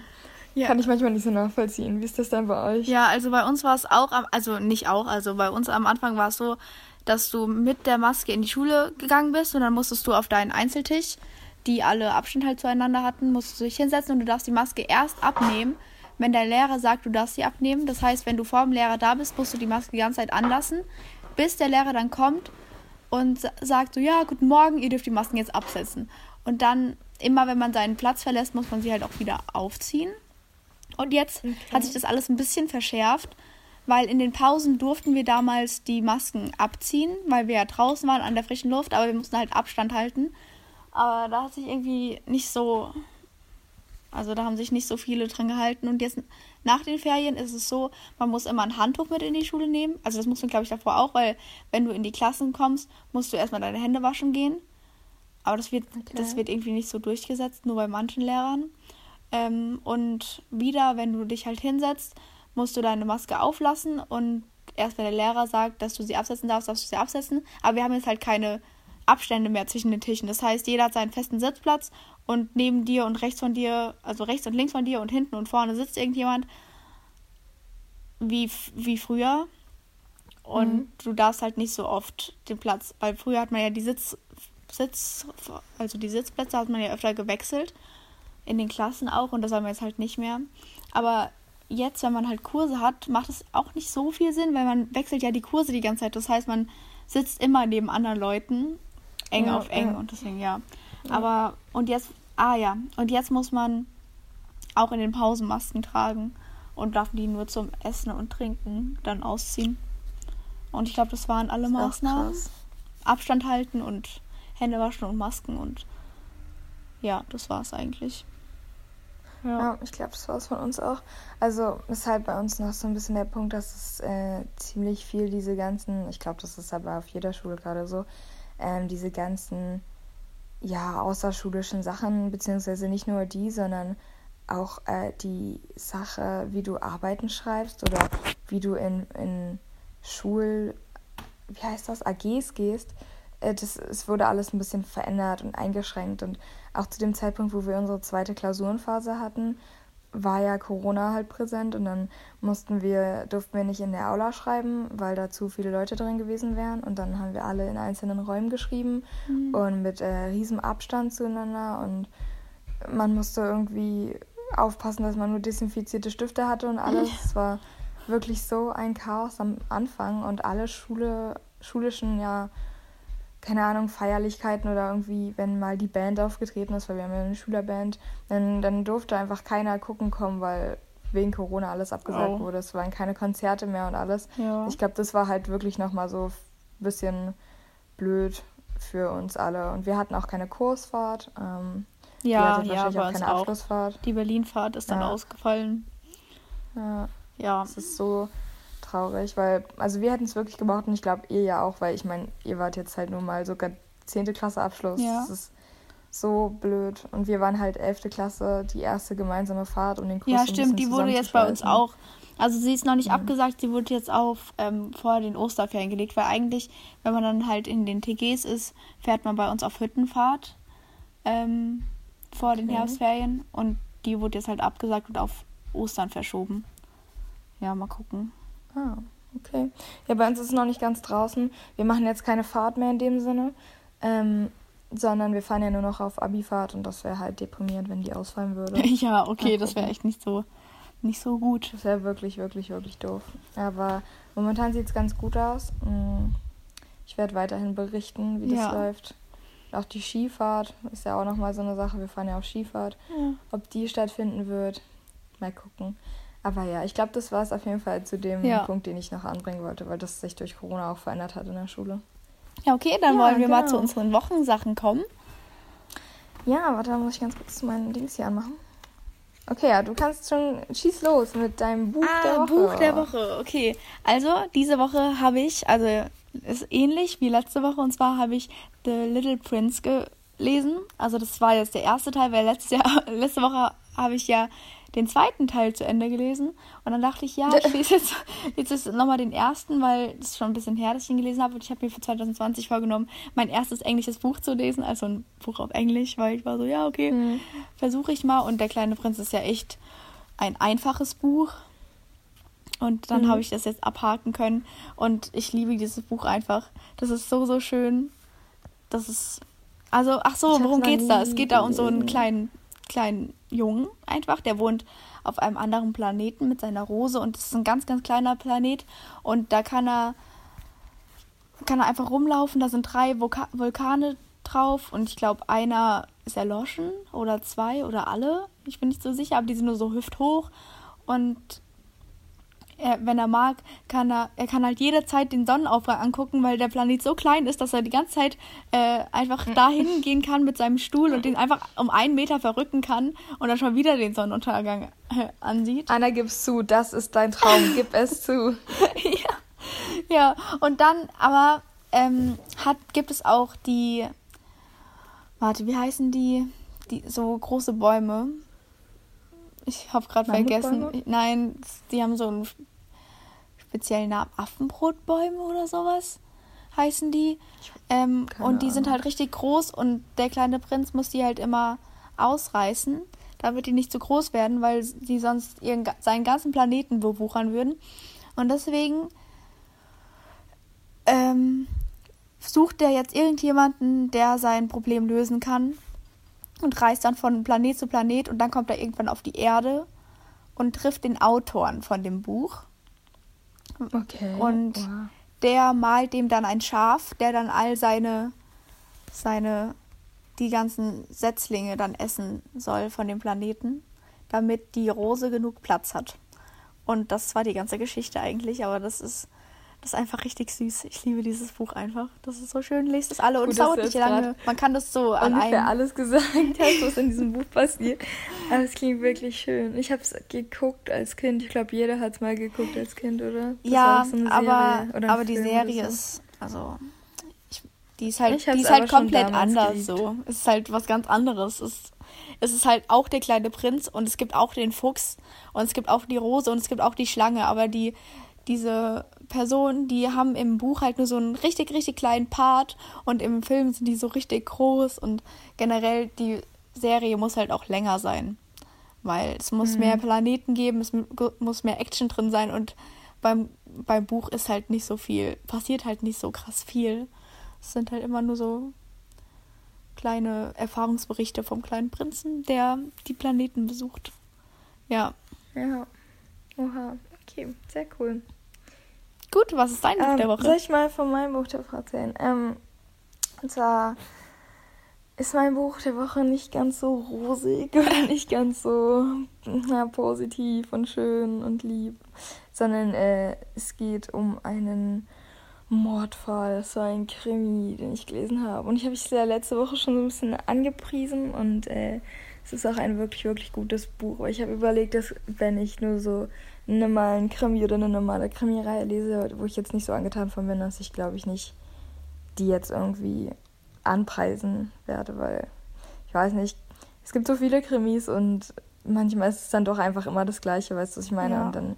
Ja. kann ich manchmal nicht so nachvollziehen. Wie ist das denn bei euch? Ja, also bei uns war es auch, am, also nicht auch, also bei uns am Anfang war es so, dass du mit der Maske in die Schule gegangen bist und dann musstest du auf deinen Einzeltisch, die alle Abstand halt zueinander hatten, musstest du dich hinsetzen und du darfst die Maske erst abnehmen, wenn der Lehrer sagt, du darfst sie abnehmen. Das heißt, wenn du vor dem Lehrer da bist, musst du die Maske die ganze Zeit anlassen, bis der Lehrer dann kommt und sa- sagt so, ja, guten Morgen, ihr dürft die Masken jetzt absetzen. Und dann, immer wenn man seinen Platz verlässt, muss man sie halt auch wieder aufziehen. Und jetzt hat sich das alles ein bisschen verschärft, weil in den Pausen durften wir damals die Masken abziehen, weil wir ja draußen waren an der frischen Luft, aber wir mussten halt Abstand halten. Aber da hat sich irgendwie nicht so, also da haben sich nicht so viele dran gehalten. Und jetzt nach den Ferien ist es so, man muss immer ein Handtuch mit in die Schule nehmen. Also das musst du, glaube ich, davor auch, weil wenn du in die Klassen kommst, musst du erstmal deine Hände waschen gehen. Aber das wird, Okay. das wird irgendwie nicht so durchgesetzt, nur bei manchen Lehrern. Ähm, und wieder, wenn du dich halt hinsetzt, musst du deine Maske auflassen und erst wenn der Lehrer sagt, dass du sie absetzen darfst, darfst du sie absetzen. Aber wir haben jetzt halt keine Abstände mehr zwischen den Tischen. Das heißt, jeder hat seinen festen Sitzplatz und neben dir und rechts von dir, also rechts und links von dir und hinten und vorne sitzt irgendjemand wie, wie früher. Und Mhm. du darfst halt nicht so oft den Platz, weil früher hat man ja die Sitz, Sitz, also die Sitzplätze hat man ja öfter gewechselt. In den Klassen auch und das haben wir jetzt halt nicht mehr. Aber jetzt, wenn man halt Kurse hat, macht es auch nicht so viel Sinn, weil man wechselt ja die Kurse die ganze Zeit. Das heißt, man sitzt immer neben anderen Leuten, eng Ja, auf eng ja. und deswegen ja. Aber und jetzt, ah ja, und jetzt muss man auch in den Pausen Masken tragen und darf die nur zum Essen und Trinken dann ausziehen. Und ich glaube, das waren alle auch Maßnahmen. Abstand halten und Hände waschen und Masken und ja, das war's eigentlich. Ja, ich glaube, das war es von uns auch. Also ist halt bei uns noch so ein bisschen der Punkt, dass es äh, ziemlich viel diese ganzen, ich glaube, das ist aber auf jeder Schule gerade so, ähm, diese ganzen, ja, außerschulischen Sachen, beziehungsweise nicht nur die, sondern auch äh, die Sache, wie du Arbeiten schreibst oder wie du in, in Schul, wie heißt das, AGs gehst, das, es wurde alles ein bisschen verändert und eingeschränkt. Und auch zu dem Zeitpunkt, wo wir unsere zweite Klausurenphase hatten, war ja Corona halt präsent und dann mussten wir, durften wir nicht in der Aula schreiben, weil da zu viele Leute drin gewesen wären. Und dann haben wir alle in einzelnen Räumen geschrieben und mit äh, riesem Abstand zueinander und man musste irgendwie aufpassen, dass man nur desinfizierte Stifte hatte und alles. Es war wirklich so ein Chaos am Anfang und alle Schule, schulischen, ja, keine Ahnung, Feierlichkeiten oder irgendwie, wenn mal die Band aufgetreten ist, weil wir haben ja eine Schülerband, dann, dann durfte einfach keiner gucken kommen, weil wegen Corona alles abgesagt Oh. wurde. Es waren keine Konzerte mehr und alles. Ja. Ich glaube, das war halt wirklich nochmal so ein bisschen blöd für uns alle. Und wir hatten auch keine Kursfahrt. Ähm, Ja, ja, auch keine auch. Abschlussfahrt. Die Berlinfahrt ist dann Ja. ausgefallen. Ja. Ja. Das ist so traurig, weil, also wir hätten es wirklich gemacht und ich glaube, ihr ja auch, weil ich meine, ihr wart jetzt halt nur mal sogar 10. Klasse Abschluss. Ja. Das ist so blöd. Und wir waren halt 11. Klasse, die erste gemeinsame Fahrt und den Kurs Ja, stimmt, die wurde jetzt bei uns auch. Also sie ist noch nicht Ja. abgesagt, sie wurde jetzt auf ähm, vor den Osterferien gelegt, weil eigentlich, wenn man dann halt in den TGs ist, fährt man bei uns auf Hüttenfahrt ähm, vor den Okay. Herbstferien und die wurde jetzt halt abgesagt und auf Ostern verschoben. Ja, mal gucken. Ah, okay. Ja, bei uns ist es noch nicht ganz draußen. Wir machen jetzt keine Fahrt mehr in dem Sinne, ähm, sondern wir fahren ja nur noch auf Abifahrt und das wäre halt deprimierend, wenn die ausfallen würde. ja, okay, das wäre echt nicht so, nicht so gut. Das wäre wirklich, wirklich, wirklich doof. Aber momentan sieht es ganz gut aus. Mm, Ich werde weiterhin berichten, wie das Ja. läuft. Auch die Skifahrt ist ja auch nochmal so eine Sache. Wir fahren ja auf Skifahrt. Ja. Ob die stattfinden wird, mal gucken. Aber ja, ich glaube, das war es auf jeden Fall zu dem Ja. Punkt, den ich noch anbringen wollte, weil das sich durch Corona auch verändert hat in der Schule. Ja, okay, dann Ja, wollen wir mal genau. zu unseren Wochensachen kommen. Ja, warte, da muss ich ganz kurz meinen Dings hier anmachen. Okay, ja, du kannst schon, schieß los mit deinem Buch der Ah, Woche. Buch der Woche, okay. Also, diese Woche habe ich, also ist ähnlich wie letzte Woche, und zwar habe ich The Little Prince gelesen. Also, das war jetzt der erste Teil, weil letztes Jahr, letzte Woche habe ich ja den zweiten Teil zu Ende gelesen. Und dann dachte ich, ja, ich lese jetzt, jetzt ist nochmal den ersten, weil das ist schon ein bisschen her, dass ich ihn gelesen habe. Und ich habe mir für 2020 vorgenommen, mein erstes englisches Buch zu lesen, also ein Buch auf Englisch, weil ich war so, ja, okay, Mhm. versuche ich mal. Und Der kleine Prinz ist ja echt ein einfaches Buch. Und dann Mhm. habe ich das jetzt abhaken können. Und ich liebe dieses Buch einfach. Das ist so, so schön. Das ist. Also, ach so, worum geht's da? Es geht da um so einen kleinen, kleinen Jungen einfach. Der wohnt auf einem anderen Planeten mit seiner Rose. Und das ist ein ganz, ganz kleiner Planet. Und da kann er, kann er einfach rumlaufen. Da sind drei Vulka Vulkane drauf. Und ich glaube, einer ist erloschen. Oder zwei oder alle. Ich bin nicht so sicher, aber die sind nur so hüfthoch. Und er, wenn er mag, kann er, er kann halt jederzeit den Sonnenaufgang angucken, weil der Planet so klein ist, dass er die ganze Zeit äh, einfach dahin gehen kann mit seinem Stuhl und den einfach um einen Meter verrücken kann und dann schon wieder den Sonnenuntergang äh, ansieht. Anna, gib's zu, das ist dein Traum, gib es zu. ja. ja, und dann aber ähm, hat, gibt es auch die, warte, wie heißen die, die so große Bäume? Ich habe gerade vergessen. Nein, die haben so einen speziellen Namen. Affenbrotbäume oder sowas heißen die. Ähm, und die sind Ahnung. halt richtig groß und der kleine Prinz muss die halt immer ausreißen, damit die nicht zu groß werden, weil sie sonst ihren, seinen ganzen Planeten bewuchern würden. Und deswegen ähm, sucht er jetzt irgendjemanden, der sein Problem lösen kann und reist dann von Planet zu Planet und dann kommt er irgendwann auf die Erde und trifft den Autoren von dem Buch. Okay. Und- wow. Der malt dem dann ein Schaf, der dann all seine, seine, die ganzen Setzlinge dann essen soll von dem Planeten, damit die Rose genug Platz hat. Und das war die ganze Geschichte eigentlich, aber das ist, das ist einfach richtig süß. Ich liebe dieses Buch einfach. Das ist so schön. Lest es alle und es dauert nicht lange. Man kann das so an einem. alles gesagt hast, was in diesem Buch passiert. Aber es klingt wirklich schön. Ich habe es geguckt als Kind. Ich glaube, jeder hat es mal geguckt als Kind, oder? Das Ja, so aber, aber die Serie so. ist, also, ich, die ist halt, die ist halt komplett anders geliebt. so. Es ist halt was ganz anderes. Es, ist- es ist halt auch der kleine Prinz und es gibt auch den Fuchs und es gibt auch die Rose und es gibt auch die Schlange, aber die, diese Personen, die haben im Buch halt nur so einen richtig, richtig kleinen Part und im Film sind die so richtig groß und generell die Serie muss halt auch länger sein. Weil es muss mehr Planeten geben, es mu- muss mehr Action drin sein und beim, beim Buch ist halt nicht so viel, passiert halt nicht so krass viel. Es sind halt immer nur so kleine Erfahrungsberichte vom kleinen Prinzen, der die Planeten besucht. Ja. Ja. Oha. Okay, sehr cool. Gut, was ist dein Buch Ähm, der Woche? Soll ich mal von meinem Buch der Woche erzählen? Ähm, und zwar ist mein Buch der Woche nicht ganz so rosig oder nicht ganz so na, positiv und schön und lieb, sondern äh, es geht um einen Mordfall. War ein Krimi, den ich gelesen habe. Und ich habe es ja letzte Woche schon so ein bisschen angepriesen und äh, es ist auch ein wirklich, wirklich gutes Buch. Aber ich habe überlegt, dass wenn ich nur so normalen Krimi oder eine normale Krimireihe lese, wo ich jetzt nicht so angetan von bin, dass ich glaube ich nicht die jetzt irgendwie anpreisen werde, weil ich weiß nicht, es gibt so viele Krimis und manchmal ist es dann doch einfach immer das Gleiche, weißt du, was ich meine? Ja. Und dann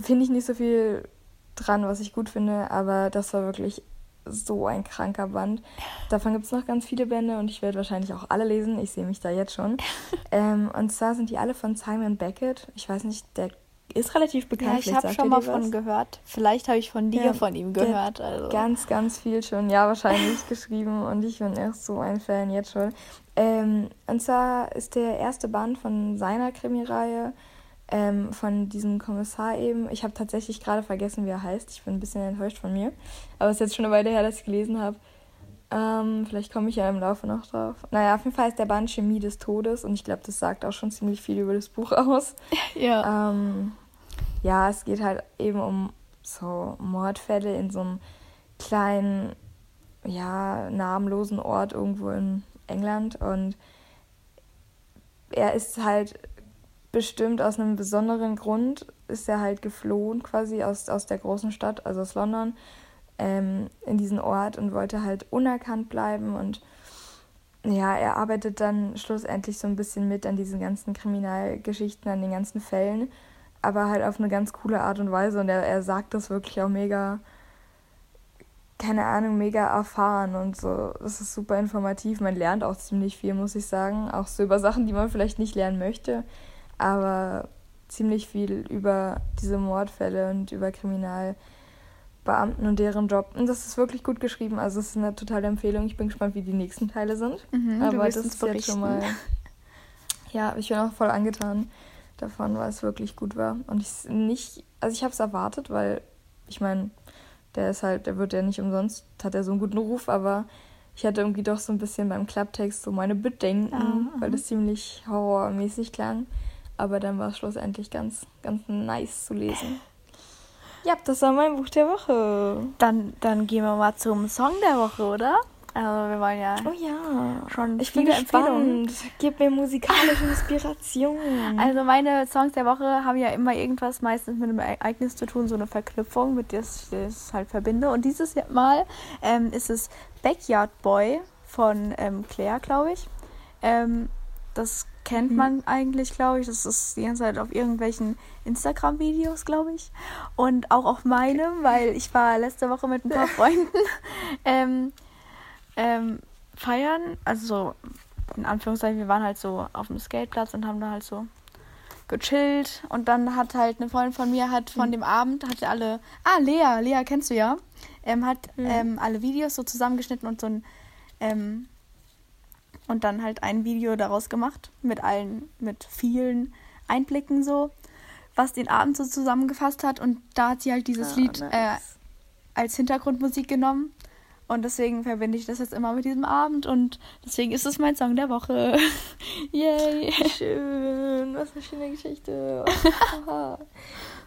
finde ich nicht so viel dran, was ich gut finde, aber das war wirklich so ein kranker Band. Davon gibt es noch ganz viele Bände und ich werde wahrscheinlich auch alle lesen. Ich sehe mich da jetzt schon. ähm, und zwar sind die alle von Simon Beckett. Ich weiß nicht, der ist relativ bekannt. Ja, ich habe schon mal von was. gehört. Vielleicht habe ich von dir Ja, von ihm gehört. Also. Ganz, ganz viel schon. Ja, wahrscheinlich geschrieben und ich bin erst so ein Fan jetzt schon. Ähm, und zwar ist der erste Band von seiner Krimireihe, ähm, von diesem Kommissar eben. Ich habe tatsächlich gerade vergessen, wie er heißt. Ich bin ein bisschen enttäuscht von mir. Aber es ist jetzt schon eine Weile her, dass ich gelesen habe. Ähm, vielleicht komme ich ja im Laufe noch drauf. Naja, auf jeden Fall ist der Band Chemie des Todes und ich glaube, das sagt auch schon ziemlich viel über das Buch aus. Ja. Ähm, ja, es geht halt eben um so Mordfälle in so einem kleinen, ja, namenlosen Ort irgendwo in England. Und er ist halt bestimmt aus einem besonderen Grund, ist er halt geflohen quasi aus, aus der großen Stadt, also aus London, ähm, in diesen Ort und wollte halt unerkannt bleiben und ja, er arbeitet dann schlussendlich so ein bisschen mit an diesen ganzen Kriminalgeschichten, an den ganzen Fällen, aber halt auf eine ganz coole Art und Weise. Und er, er sagt das wirklich auch mega, keine Ahnung, mega erfahren und so. Das ist super informativ. Man lernt auch ziemlich viel, muss ich sagen. Auch so über Sachen, die man vielleicht nicht lernen möchte, aber ziemlich viel über diese Mordfälle und über Kriminalbeamten und deren Job. Und das ist wirklich gut geschrieben. Also es ist eine totale Empfehlung. Ich bin gespannt, wie die nächsten Teile sind. Mhm, Aber das ist jetzt schon mal. Ja, ich bin auch voll angetan davon, weil es wirklich gut war. Und ich nicht, also ich habe es erwartet, weil ich meine, der ist halt, der wird ja nicht umsonst, hat er so einen guten Ruf, aber ich hatte irgendwie doch so ein bisschen beim Klapptext so meine Bedenken, Ah, weil das ziemlich horrormäßig klang. Aber dann war es schlussendlich ganz, ganz nice zu lesen. Ja, das war mein Buch der Woche. Dann, dann gehen wir mal zum Song der Woche, oder? Also wir wollen ja Oh ja. schon Ich bin viele Empfehlungen. gespannt. Gib mir musikalische Inspiration. Also meine Songs der Woche haben ja immer irgendwas meistens mit einem Ereignis zu tun, so eine Verknüpfung, mit der ich das halt verbinde. Und dieses Mal ähm, ist es Backyard Boy von ähm, Claire, glaube ich. Ähm, das kennt Mhm. man eigentlich, glaube ich. Das ist die ganze Zeit auf irgendwelchen Instagram-Videos, glaube ich. Und auch auf meinem, weil ich war letzte Woche mit ein paar Freunden ähm, ähm, feiern. Also so, in Anführungszeichen, wir waren halt so auf dem Skateplatz und haben da halt so gechillt. Und dann hat halt eine Freundin von mir hat von dem Abend, hatte alle, ah, Lea, Lea kennst du ja, ähm, hat Mhm. alle Videos so zusammengeschnitten und so ein, ähm, und dann halt ein Video daraus gemacht mit allen, mit vielen Einblicken so, was den Abend so zusammengefasst hat. Und da hat sie halt dieses Ah, Lied äh, nice. als Hintergrundmusik genommen. Und deswegen verbinde ich das jetzt immer mit diesem Abend und deswegen ist es mein Song der Woche. Yay! Schön, was eine schöne Geschichte.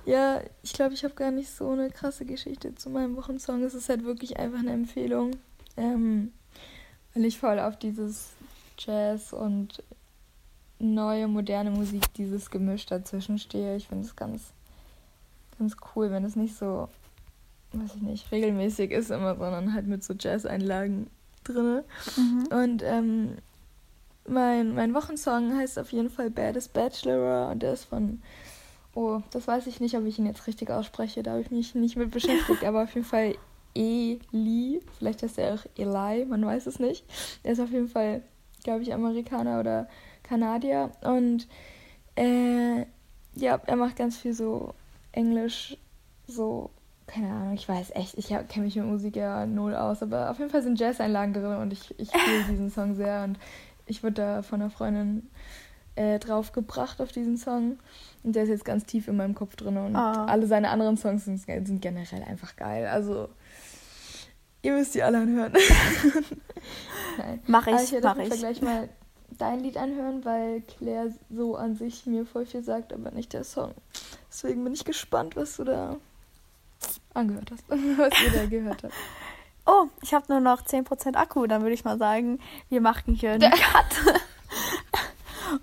Ja, ich glaube, ich habe gar nicht so eine krasse Geschichte zu meinem Wochensong. Es ist halt wirklich einfach eine Empfehlung, ähm, weil ich voll auf dieses Jazz und neue, moderne Musik, dieses Gemisch dazwischen stehe. Ich finde es ganz, ganz cool, wenn es nicht so, weiß ich nicht, regelmäßig ist immer, sondern halt mit so Jazz-Einlagen drinne. Mhm. Und ähm, mein, mein Wochensong heißt auf jeden Fall Baddest Bachelorer und der ist von, oh, das weiß ich nicht, ob ich ihn jetzt richtig ausspreche, da habe ich mich nicht mit beschäftigt, aber auf jeden Fall Eli, vielleicht heißt er auch Eli, man weiß es nicht. Er ist auf jeden Fall, glaube ich, Amerikaner oder Kanadier und äh, ja, er macht ganz viel so Englisch, so keine Ahnung, ich weiß echt, ich kenne mich mit Musik ja null aus, aber auf jeden Fall sind Jazz-Einlagen drin und ich, ich fühle diesen Song sehr und ich wurde da von einer Freundin äh, drauf gebracht auf diesen Song und der ist jetzt ganz tief in meinem Kopf drin und Ah. alle seine anderen Songs sind, sind generell einfach geil, also ihr müsst die alle anhören. Nein. Mach ich, Aber ich mach ich. gleich mal dein Lied anhören, weil Claire so an sich mir voll viel sagt, aber nicht der Song. Deswegen bin ich gespannt, was du da angehört hast, was ihr da gehört habt. Oh, ich habe nur noch 10% Akku, dann würde ich mal sagen, wir machen hier einen Cut.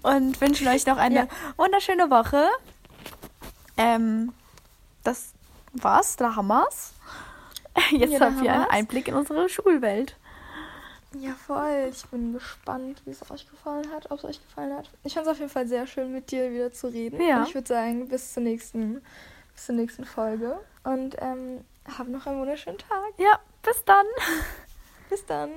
und wünschen euch noch eine Ja. wunderschöne Woche. Ähm, das war's, da haben wir's. Jetzt Ja, habt ihr einen. Einblick in unsere Schulwelt. Ja, voll. Ich bin gespannt, wie es euch gefallen hat, ob es euch gefallen hat. Ich fand es auf jeden Fall sehr schön, mit dir wieder zu reden. Ja. Und ich würde sagen, bis zur nächsten, bis zur nächsten Folge. Und ähm, hab noch einen wunderschönen Tag. Ja, bis dann. Bis dann.